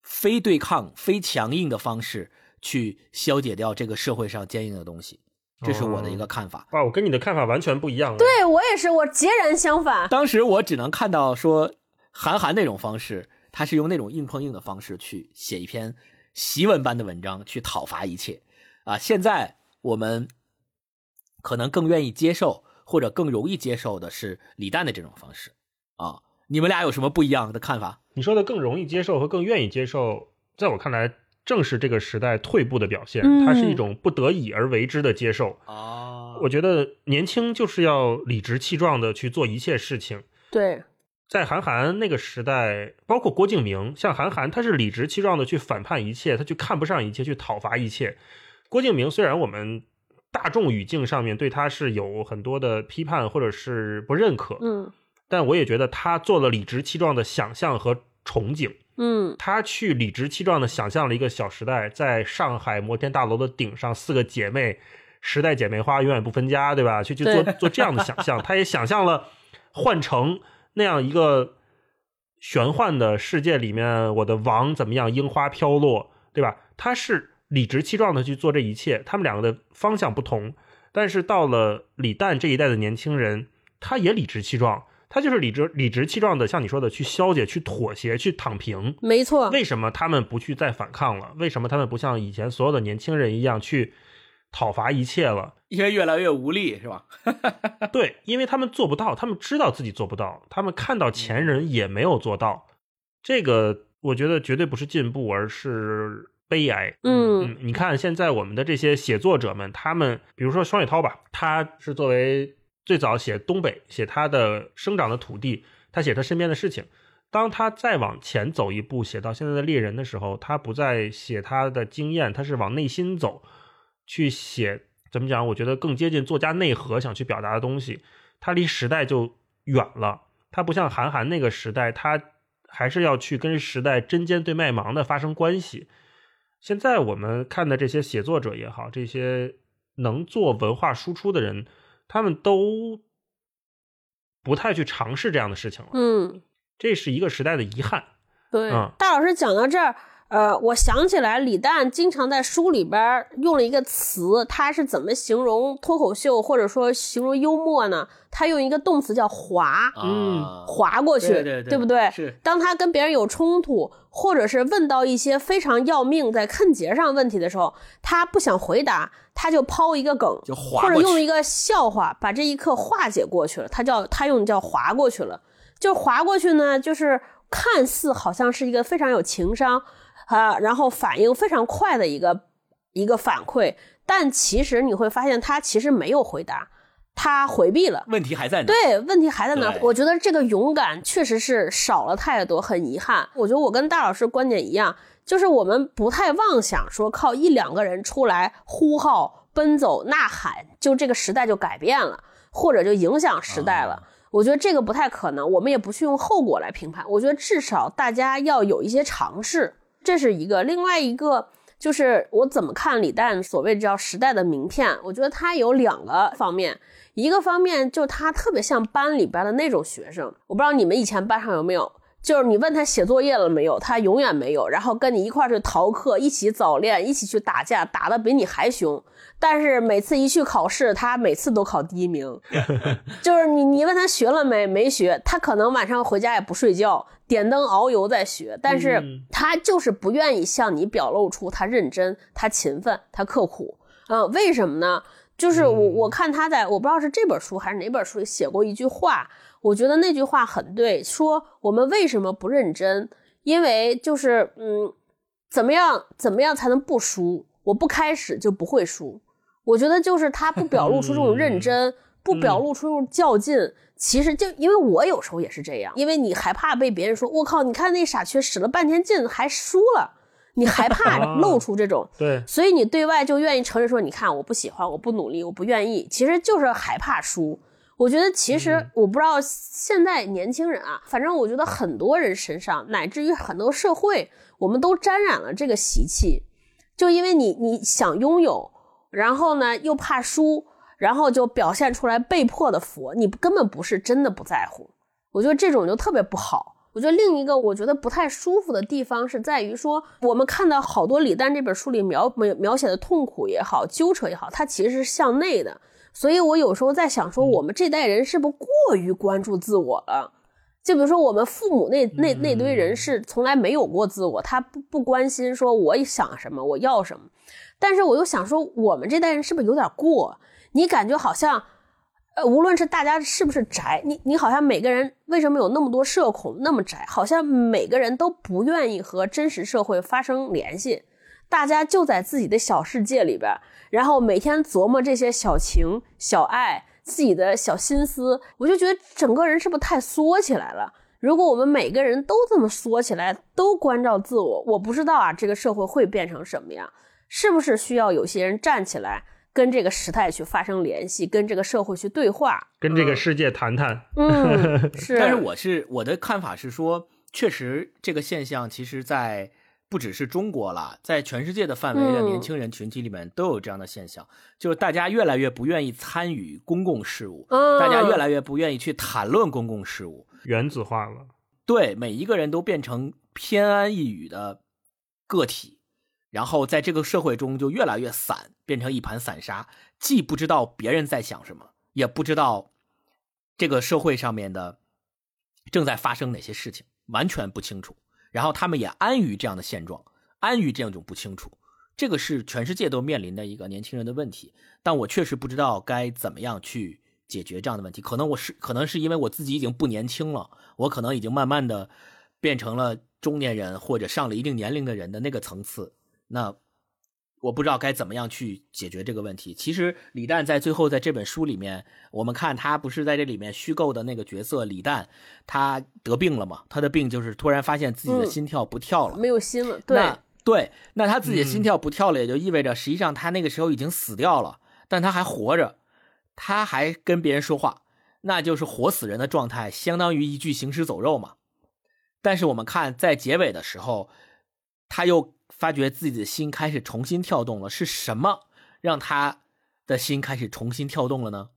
非对抗、非强硬的方式去消解掉这个社会上坚硬的东西。这是我的一个看法。哇，我跟你的看法完全不一样。对我也是，我截然相反。当时我只能看到说，韩寒那种方式，他是用那种硬碰硬的方式去写一篇檄文般的文章，去讨伐一切。啊，现在我们可能更愿意接受，或者更容易接受的是李诞的这种方式。啊，你们俩有什么不一样的看法？你说的更容易接受和更愿意接受，在我看来。正是这个时代退步的表现，它是一种不得已而为之的接受啊。我觉得年轻就是要理直气壮的去做一切事情。对，在韩寒那个时代，包括郭敬明，像韩寒，他是理直气壮的去反叛一切，他去看不上一切，去讨伐一切。郭敬明虽然我们大众语境上面对他是有很多的批判或者是不认可，嗯，但我也觉得他做了理直气壮的想象和憧憬。嗯，他去理直气壮的想象了一个小时代，在上海摩天大楼的顶上，四个姐妹，时代姐妹花永远不分家，对吧？去去做做这样的想象，他也想象了换成那样一个玄幻的世界里面，我的王怎么样，樱花飘落，对吧？他是理直气壮的去做这一切，他们两个的方向不同，但是到了李诞这一代的年轻人，他也理直气壮。他就是理直理直气壮的，像你说的，去消解、去妥协、去躺平。没错。为什么他们不去再反抗了？为什么他们不像以前所有的年轻人一样去讨伐一切了？因为越来越无力，是吧？对，因为他们做不到，他们知道自己做不到，他们看到前人也没有做到。这个我觉得绝对不是进步，而是悲哀。嗯，你看现在我们的这些写作者们，他们比如说双雪涛吧，他是作为。最早写东北，写他的生长的土地，他写他身边的事情。当他再往前走一步，写到现在的猎人的时候，他不再写他的经验，他是往内心走，去写怎么讲？我觉得更接近作家内核想去表达的东西。他离时代就远了，他不像韩寒那个时代，他还是要去跟时代针尖对麦芒的发生关系。现在我们看的这些写作者也好，这些能做文化输出的人。他们都不太去尝试这样的事情了，嗯，这是一个时代的遗憾。对，大老师讲到这儿。呃，我想起来，李诞经常在书里边用了一个词，他是怎么形容脱口秀或者说形容幽默呢？他用一个动词叫“滑”，嗯，滑过去，对对，不对？是。当他跟别人有冲突，或者是问到一些非常要命在坑节上问题的时候，他不想回答，他就抛一个梗，就滑或者用一个笑话把这一刻化解过去了。他叫他用叫滑过去了，就滑过去呢，就是看似好像是一个非常有情商。啊，然后反应非常快的一个一个反馈，但其实你会发现他其实没有回答，他回避了，问题还在哪？对，问题还在哪？我觉得这个勇敢确实是少了太多，很遗憾。我觉得我跟大老师观点一样，就是我们不太妄想说靠一两个人出来呼号、奔走、呐喊，就这个时代就改变了，或者就影响时代了。我觉得这个不太可能，我们也不去用后果来评判。我觉得至少大家要有一些尝试。这是一个，另外一个就是我怎么看李诞所谓叫时代的名片？我觉得他有两个方面，一个方面就他特别像班里边的那种学生，我不知道你们以前班上有没有，就是你问他写作业了没有，他永远没有，然后跟你一块去逃课，一起早恋，一起去打架，打的比你还凶，但是每次一去考试，他每次都考第一名，就是你你问他学了没，没学，他可能晚上回家也不睡觉。点灯熬油在学，但是他就是不愿意向你表露出他认真、他勤奋、他刻苦。嗯，为什么呢？就是我我看他在我不知道是这本书还是哪本书里写过一句话，我觉得那句话很对，说我们为什么不认真？因为就是嗯，怎么样怎么样才能不输？我不开始就不会输。我觉得就是他不表露出这种认真，不表露出这种较劲。其实就因为我有时候也是这样，因为你害怕被别人说，我靠，你看那傻缺使了半天劲还输了，你害怕露出这种，对，所以你对外就愿意承认说，你看我不喜欢，我不努力，我不愿意，其实就是害怕输。我觉得其实我不知道现在年轻人啊，反正我觉得很多人身上，乃至于很多社会，我们都沾染了这个习气，就因为你你想拥有，然后呢又怕输。然后就表现出来被迫的佛，你根本不是真的不在乎。我觉得这种就特别不好。我觉得另一个我觉得不太舒服的地方是在于说，我们看到好多李诞这本书里描描描写的痛苦也好，纠扯也好，它其实是向内的。所以我有时候在想说，我们这代人是不是过于关注自我了？就比如说我们父母那那那堆人是从来没有过自我，他不不关心说我想什么，我要什么。但是我又想说，我们这代人是不是有点过？你感觉好像。呃，无论是大家是不是宅，你你好像每个人为什么有那么多社恐，那么宅？好像每个人都不愿意和真实社会发生联系，大家就在自己的小世界里边，然后每天琢磨这些小情小爱，自己的小心思。我就觉得整个人是不是太缩起来了？如果我们每个人都这么缩起来，都关照自我，我不知道啊，这个社会会变成什么样？是不是需要有些人站起来？跟这个时代去发生联系，跟这个社会去对话，跟这个世界谈谈。嗯，是。但是我是我的看法是说，确实这个现象，其实，在不只是中国了，在全世界的范围的年轻人群体里面都有这样的现象，就是大家越来越不愿意参与公共事务，大家越来越不愿意去谈论公共事务，原子化了。对，每一个人都变成偏安一隅的个体。然后在这个社会中就越来越散，变成一盘散沙，既不知道别人在想什么，也不知道这个社会上面的正在发生哪些事情，完全不清楚。然后他们也安于这样的现状，安于这样一种不清楚。这个是全世界都面临的一个年轻人的问题。但我确实不知道该怎么样去解决这样的问题。可能我是，可能是因为我自己已经不年轻了，我可能已经慢慢的变成了中年人或者上了一定年龄的人的那个层次。那我不知道该怎么样去解决这个问题。其实李诞在最后在这本书里面，我们看他不是在这里面虚构的那个角色李诞，他得病了嘛？他的病就是突然发现自己的心跳不跳了，没有心了。对对，那他自己的心跳不跳了，也就意味着实际上他那个时候已经死掉了，但他还活着，他还跟别人说话，那就是活死人的状态，相当于一具行尸走肉嘛。但是我们看在结尾的时候，他又。发觉自己的心开始重新跳动了，是什么让他的心开始重新跳动了呢？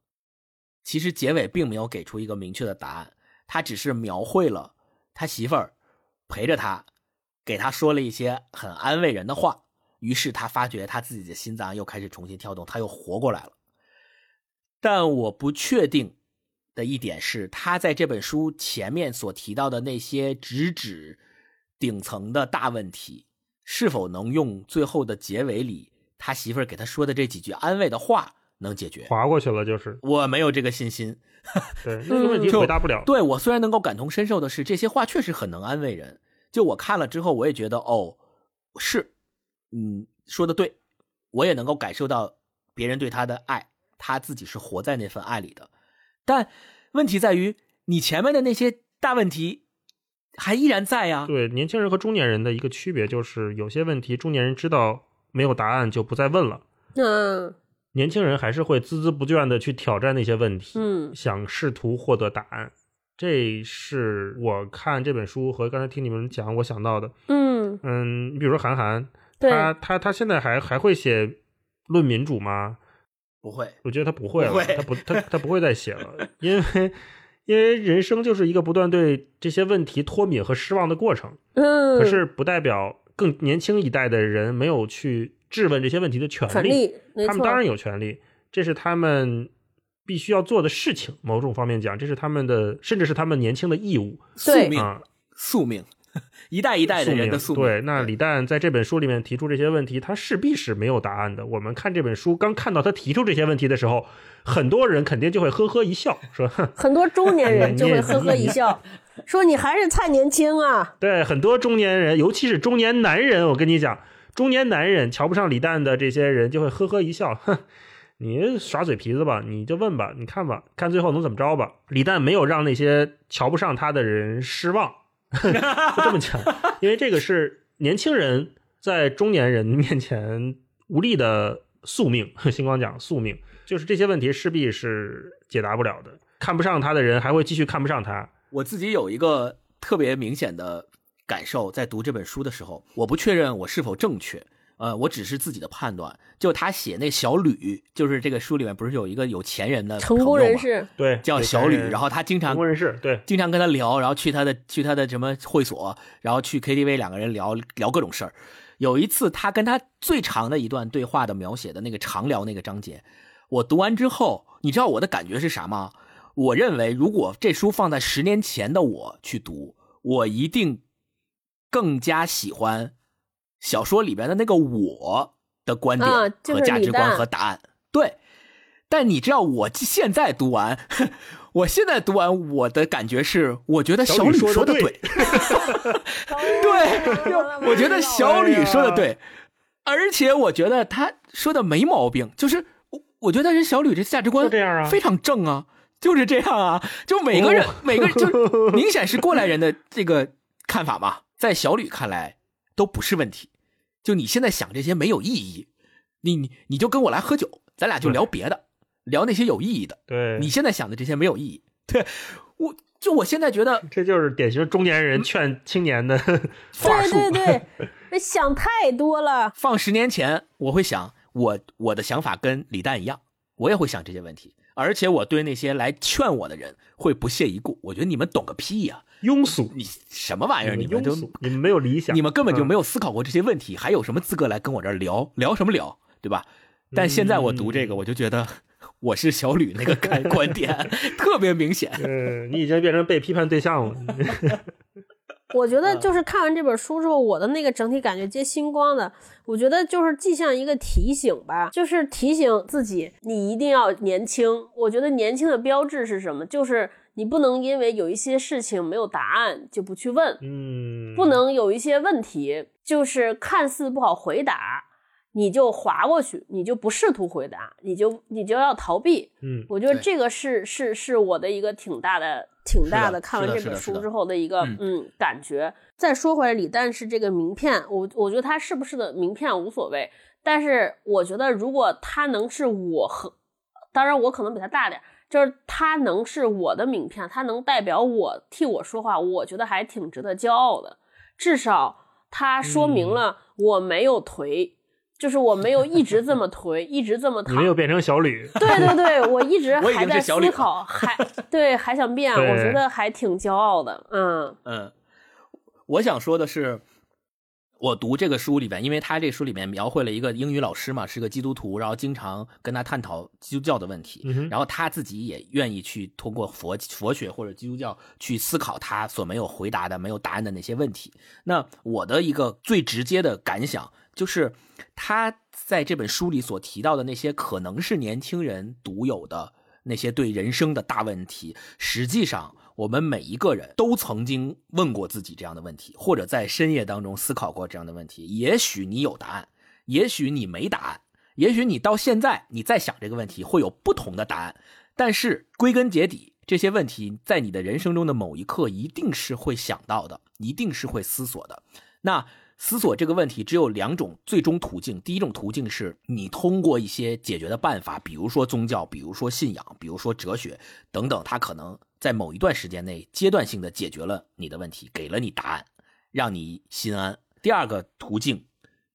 其实结尾并没有给出一个明确的答案，他只是描绘了他媳妇儿陪着他，给他说了一些很安慰人的话，于是他发觉他自己的心脏又开始重新跳动，他又活过来了。但我不确定的一点是，他在这本书前面所提到的那些直指顶层的大问题。是否能用最后的结尾里他媳妇儿给他说的这几句安慰的话能解决？划过去了就是，我没有这个信心。对，那个问题回答不了。对我虽然能够感同身受的是，这些话确实很能安慰人。就我看了之后，我也觉得哦，是，嗯，说的对，我也能够感受到别人对他的爱，他自己是活在那份爱里的。但问题在于，你前面的那些大问题。还依然在呀。对，年轻人和中年人的一个区别就是，有些问题中年人知道没有答案就不再问了。嗯，年轻人还是会孜孜不倦的去挑战那些问题，嗯，想试图获得答案。这是我看这本书和刚才听你们讲我想到的。嗯嗯，你比如说韩寒，他他他现在还还会写《论民主》吗？不会，我觉得他不会了，他不他他不会再写了，因为。因为人生就是一个不断对这些问题脱敏和失望的过程，嗯，可是不代表更年轻一代的人没有去质问这些问题的权利，他们当然有权利，这是他们必须要做的事情。某种方面讲，这是他们的，甚至是他们年轻的义务，宿命，宿命。一代一代的人的宿命。对，那李诞在这本书里面提出这些问题，他势必是没有答案的。我们看这本书，刚看到他提出这些问题的时候，很多人肯定就会呵呵一笑，说 很多中年人就会呵呵一笑，说你还是太年轻啊。对，很多中年人，尤其是中年男人，我跟你讲，中年男人瞧不上李诞的这些人就会呵呵一笑，哼，你耍嘴皮子吧，你就问吧，你看吧，看最后能怎么着吧。李诞没有让那些瞧不上他的人失望。就这么讲，因为这个是年轻人在中年人面前无力的宿命。星光讲宿命，就是这些问题势必是解答不了的。看不上他的人还会继续看不上他。我自己有一个特别明显的感受，在读这本书的时候，我不确认我是否正确。呃，我只是自己的判断。就他写那小吕，就是这个书里面不是有一个有钱人的成功人士，对，叫小吕，然后他经常成功人士，对，经常跟他聊，然后去他的去他的什么会所，然后去 KTV，两个人聊聊各种事儿。有一次，他跟他最长的一段对话的描写的那个长聊那个章节，我读完之后，你知道我的感觉是啥吗？我认为，如果这书放在十年前的我去读，我一定更加喜欢小说里边的那个我的观点和价值观和答案。对，但你知道，我现在读完，我现在读完，我的感觉是，我觉得小吕说的对。对，我觉得小吕说的对，而且我觉得他说的没毛病，就是我我觉得人小吕这价值观这样啊，非常正啊。就是这样啊，就每个人每个人就 明显是过来人的这个看法嘛，在小吕看来都不是问题。就你现在想这些没有意义，你你你就跟我来喝酒，咱俩就聊别的，聊那些有意义的。对，你现在想的这些没有意义。对，我就我现在觉得这就是典型中年人劝青年的 话术。对对对，想太多了。放十年前，我会想我我的想法跟李诞一样，我也会想这些问题。而且我对那些来劝我的人会不屑一顾，我觉得你们懂个屁呀，庸俗！你什么玩意儿？你们就你们没有理想，你们根本就没有思考过这些问题，还有什么资格来跟我这儿聊聊什么聊，对吧？但现在我读这个，我就觉得我是小吕那个观 观点特别明显。嗯，你已经变成被批判对象了。我觉得就是看完这本书之后，我的那个整体感觉接星光的。我觉得就是既像一个提醒吧，就是提醒自己，你一定要年轻。我觉得年轻的标志是什么？就是你不能因为有一些事情没有答案就不去问，嗯，不能有一些问题就是看似不好回答。你就划过去，你就不试图回答，你就你就要逃避。嗯，我觉得这个是是是我的一个挺大的挺大的看完这本书之后的一个嗯感觉。再说回来，李诞是这个名片，我我觉得他是不是的名片无所谓，但是我觉得如果他能是我和，当然我可能比他大点，就是他能是我的名片，他能代表我替我说话，我觉得还挺值得骄傲的。至少他说明了我没有颓。就是我没有一直这么颓，一直这么躺，没有变成小吕。对对对，我一直还在思考，还对还想变，我觉得还挺骄傲的。嗯嗯，我想说的是，我读这个书里边，因为他这书里面描绘了一个英语老师嘛，是个基督徒，然后经常跟他探讨基督教的问题，然后他自己也愿意去通过佛佛学或者基督教去思考他所没有回答的、没有答案的那些问题。那我的一个最直接的感想。就是他在这本书里所提到的那些可能是年轻人独有的那些对人生的大问题，实际上我们每一个人都曾经问过自己这样的问题，或者在深夜当中思考过这样的问题。也许你有答案，也许你没答案，也许你到现在你在想这个问题会有不同的答案。但是归根结底，这些问题在你的人生中的某一刻一定是会想到的，一定是会思索的。那。思索这个问题只有两种最终途径。第一种途径是你通过一些解决的办法，比如说宗教，比如说信仰，比如说哲学等等，它可能在某一段时间内阶段性的解决了你的问题，给了你答案，让你心安。第二个途径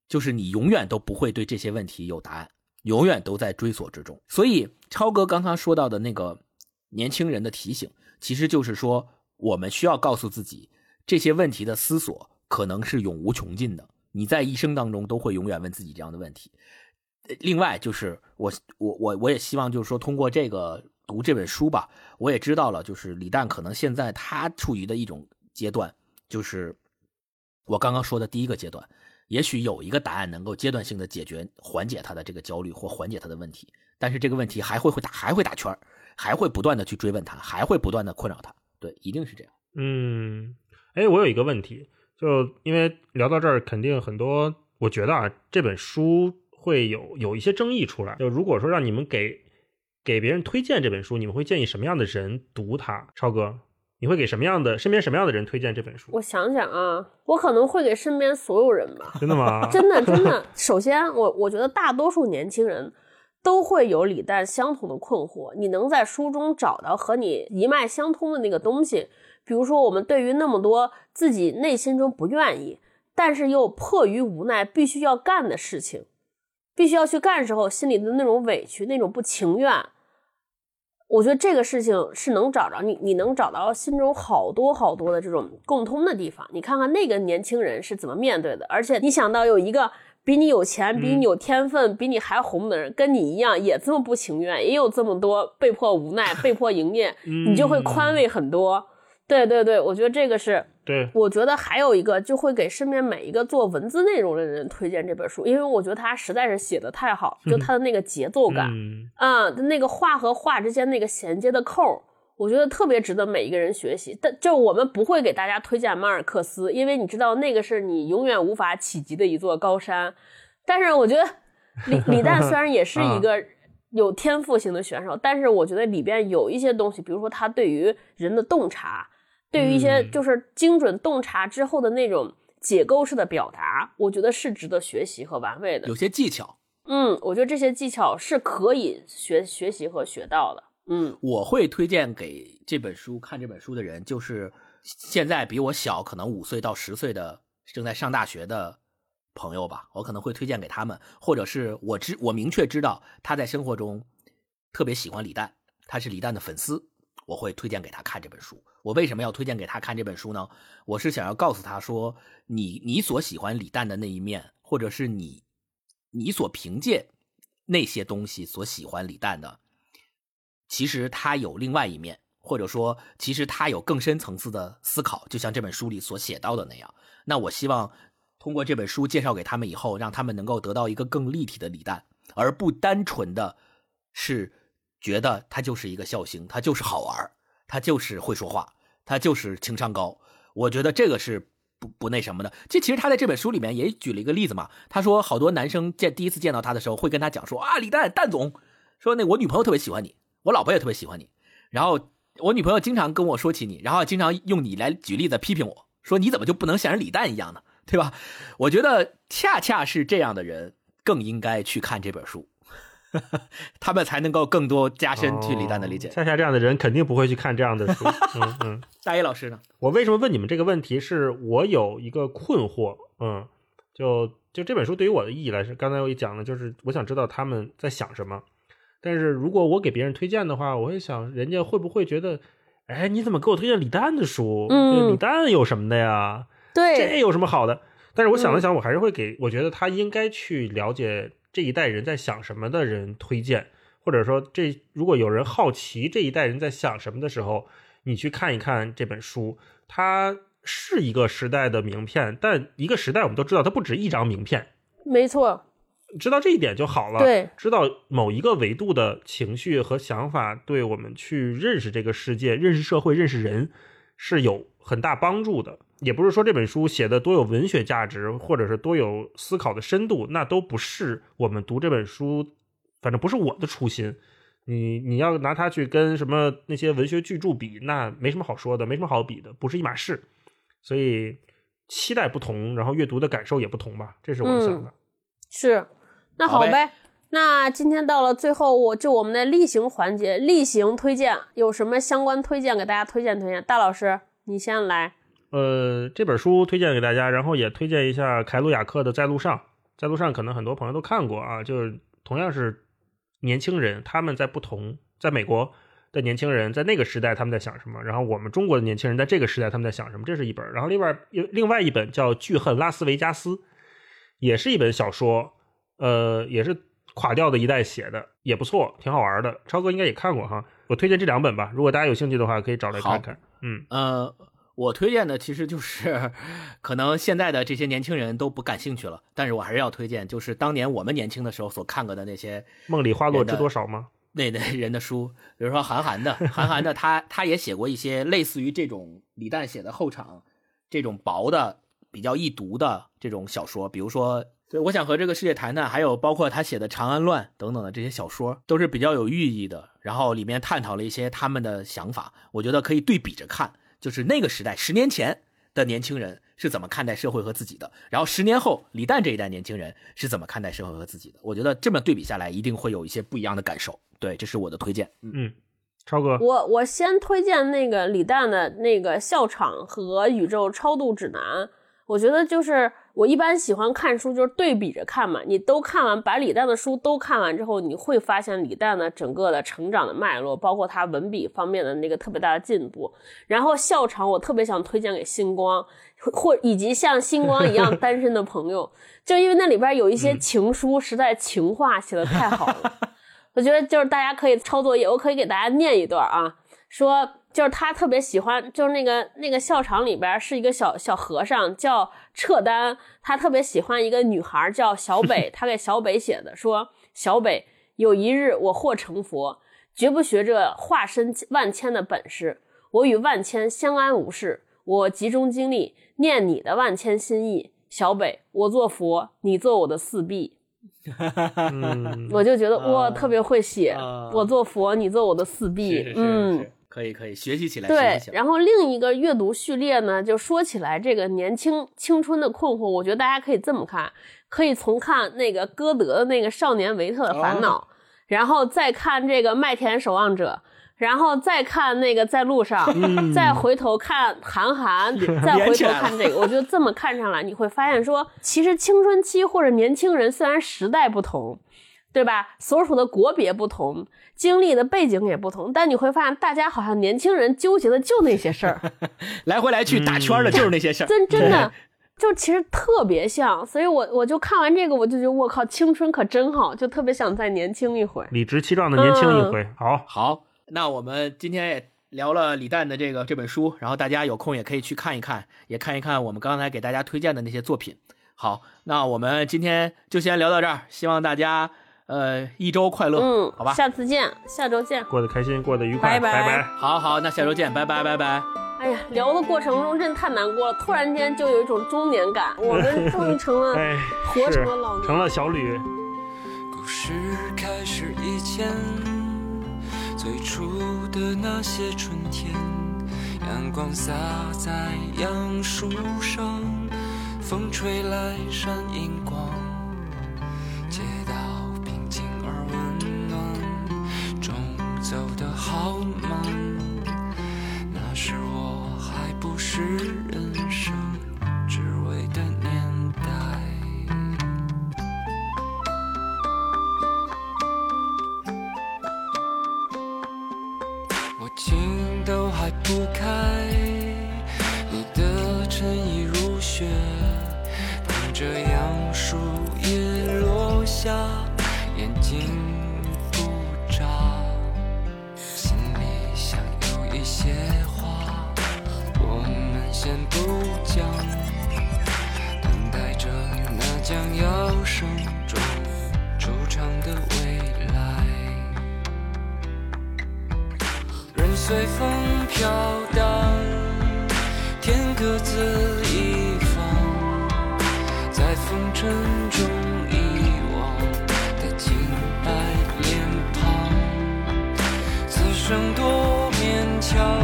就是你永远都不会对这些问题有答案，永远都在追索之中。所以超哥刚刚说到的那个年轻人的提醒，其实就是说我们需要告诉自己这些问题的思索。可能是永无穷尽的，你在一生当中都会永远问自己这样的问题。另外，就是我我我我也希望就是说，通过这个读这本书吧，我也知道了，就是李诞可能现在他处于的一种阶段，就是我刚刚说的第一个阶段，也许有一个答案能够阶段性的解决缓解他的这个焦虑或缓解他的问题，但是这个问题还会会打还会打圈还会不断的去追问他，还会不断的困扰他。对，一定是这样。嗯，哎，我有一个问题。就因为聊到这儿，肯定很多，我觉得啊，这本书会有有一些争议出来。就如果说让你们给给别人推荐这本书，你们会建议什么样的人读它？超哥，你会给什么样的身边什么样的人推荐这本书？我想想啊，我可能会给身边所有人吧。真的吗？真的真的。首先，我我觉得大多数年轻人都会有李诞相同的困惑，你能在书中找到和你一脉相通的那个东西。比如说，我们对于那么多自己内心中不愿意，但是又迫于无奈必须要干的事情，必须要去干时候心里的那种委屈、那种不情愿。我觉得这个事情是能找着你，你能找到心中好多好多的这种共通的地方。你看看那个年轻人是怎么面对的，而且你想到有一个比你有钱、比你有天分、比你还红的人，跟你一样也这么不情愿，也有这么多被迫无奈、被迫营业，你就会宽慰很多。对对对，我觉得这个是对，我觉得还有一个，就会给身边每一个做文字内容的人推荐这本书，因为我觉得他实在是写的太好，就他的那个节奏感，嗯。啊、那个话和话之间那个衔接的扣儿，我觉得特别值得每一个人学习。但就我们不会给大家推荐马尔克斯，因为你知道那个是你永远无法企及的一座高山。但是我觉得李李诞虽然也是一个有天赋型的选手，但是我觉得里边有一些东西，比如说他对于人的洞察。对于一些嗯就是精准洞察之后的那种解构式的表达，我觉得是值得学习和玩味的有。些技巧，嗯，我觉得这些技巧是可以学学习和学到的。嗯我会推荐给这本书看这本书的人，就是现在比我小，可能五岁到十岁的正在上大学的朋友吧，我可能会推荐给他们，或者是我知我明确知道他在生活中特别喜欢李诞，他是李诞的粉丝，我会推荐给他看这本书。我为什么要推荐给他看这本书呢？我是想要告诉他说，你你所喜欢李诞的那一面，或者是你你所凭借那些东西所喜欢李诞的，其实他有另外一面，或者说，其实他有更深层次的思考，就像这本书里所写到的那样。那我希望通过这本书介绍给他们以后，让他们能够得到一个更立体的李诞，而不单纯的是觉得他就是一个笑星，他就是好玩，他就是会说话，他就是情商高。我觉得这个是不不那什么的。这其实他在这本书里面也举了一个例子嘛，他说好多男生见第一次见到他的时候，会跟他讲说啊，李诞诞总，说那我女朋友特别喜欢你，我老婆也特别喜欢你，然后我女朋友经常跟我说起你，然后经常用你来举例子批评我说你怎么就不能像人李诞一样呢？对吧？我觉得恰恰是这样的人更应该去看这本书，他们才能够更多加深对李诞的理解。哦恰恰这样的人肯定不会去看这样的书。嗯嗯。大一老师呢？我为什么问你们这个问题？是我有一个困惑，嗯，就就这本书对于我的意义来说，刚才我也讲了，就是我想知道他们在想什么。但是如果我给别人推荐的话，我会想，人家会不会觉得，哎，你怎么给我推荐李诞的书？嗯。李诞有什么的呀？对。这，有什么好的？但是我想了想，我还是会给，我觉得他应该去了解这一代人在想什么的人推荐，或者说这如果有人好奇这一代人在想什么的时候，你去看一看这本书，它是一个时代的名片，但一个时代我们都知道，它不止一张名片，没错，知道这一点就好了。对，知道某一个维度的情绪和想法，对我们去认识这个世界、认识社会、认识人是有很大帮助的。也不是说这本书写的多有文学价值，或者是多有思考的深度，那都不是我们读这本书，反正不是我的初心。你你要拿它去跟什么那些文学巨著比，那没什么好说的，没什么好比的，不是一码事。所以期待不同，然后阅读的感受也不同吧，这是我的想法。是。那好呗那今天到了最后，我就我们的例行环节，例行推荐有什么相关推荐给大家推荐推荐？大老师，你先来。呃，这本书推荐给大家，然后也推荐一下凯鲁亚克的《在路上》。在路上可能很多朋友都看过啊，就是同样是年轻人，他们在不同，在美国的年轻人在那个时代他们在想什么，然后我们中国的年轻人在这个时代他们在想什么，这是一本。然后另外有另外一本叫《巨恨拉斯维加斯》，也是一本小说，呃，也是垮掉的一代写的，也不错，挺好玩的。超哥应该也看过哈，我推荐这两本吧，如果大家有兴趣的话，可以找来看看。嗯。呃，我推荐的其实就是，可能现在的这些年轻人都不感兴趣了，但是我还是要推荐，就是当年我们年轻的时候所看过的那些梦里花落知多少吗？那那人的书，比如说韩寒的，韩寒的他他也写过一些类似于这种李诞写的后场这种薄的、比较易读的这种小说，比如说。对，我想和这个世界谈谈，还有包括他写的《长安乱》等等的这些小说，都是比较有寓意的。然后里面探讨了一些他们的想法，我觉得可以对比着看，就是那个时代十年前的年轻人是怎么看待社会和自己的，然后十年后李诞这一代年轻人是怎么看待社会和自己的。我觉得这么对比下来，一定会有一些不一样的感受。对，这是我的推荐。嗯，嗯，超哥，我我先推荐那个李诞的那个《笑场》和《宇宙超度指南》，我觉得就是我一般喜欢看书，就是对比着看嘛。你都看完，把李诞的书都看完之后，你会发现李诞的整个的成长的脉络，包括他文笔方面的那个特别大的进步。然后笑场，我特别想推荐给星光，或以及像星光一样单身的朋友，就因为那里边有一些情书，实在情话写的太好了。我觉得就是大家可以抄作业，我可以给大家念一段啊，说。就是他特别喜欢，就是那个那个校场里边是一个小小和尚叫撤丹，他特别喜欢一个女孩叫小北，他给小北写的说：小北，有一日我或成佛，绝不学这化身万千的本事，我与万千相安无事，我集中精力念你的万千心意。小北，我做佛，你做我的四臂。我就觉得哇，特别会写。我做佛，你做我的四壁。嗯。可以可以学习起来。对，然后另一个阅读序列呢，就说起来这个年轻青春的困惑，我觉得大家可以这么看，可以从看那个歌德的那个《少年维特的烦恼》，然后再看这个《麦田守望者》，然后再看那个在路上，再回头看韩寒，再回头看这个，我觉得这么看上来，你会发现说，其实青春期或者年轻人虽然时代不同。对吧？所处的国别不同，经历的背景也不同，但你会发现，大家好像年轻人纠结的就那些事儿，来回来去打圈的就是那些事儿，真 真的就其实特别像。所以我我就看完这个，我就觉得我靠，青春可真好，就特别想再年轻一回，理直气壮的年轻一回。好，好，那我们今天也聊了李诞的这个这本书，然后大家有空也可以去看一看，也看一看我们刚才给大家推荐的那些作品。好，那我们今天就先聊到这儿，希望大家。呃，一周快乐，嗯，好吧，下次见，下周见，过得开心，过得愉快，拜拜，好好，那下周见，拜拜，拜拜。哎呀，聊的过程中真太难过了，突然间就有一种中年感，我们终于成了，哎活成了老年，成了小吕。故事开始以前，最初的那些春天，阳光洒在杨树上，风吹来闪银光。走得好慢那是我还不是人生滋味的年代。我情窦还不开你的衬衣如雪等着杨树叶落下。将要手中出场的未来。人随风飘荡，天各自一方，在风尘中遗忘的清白脸庞。此生多勉强，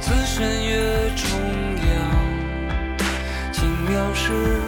此身越重阳，轻描时。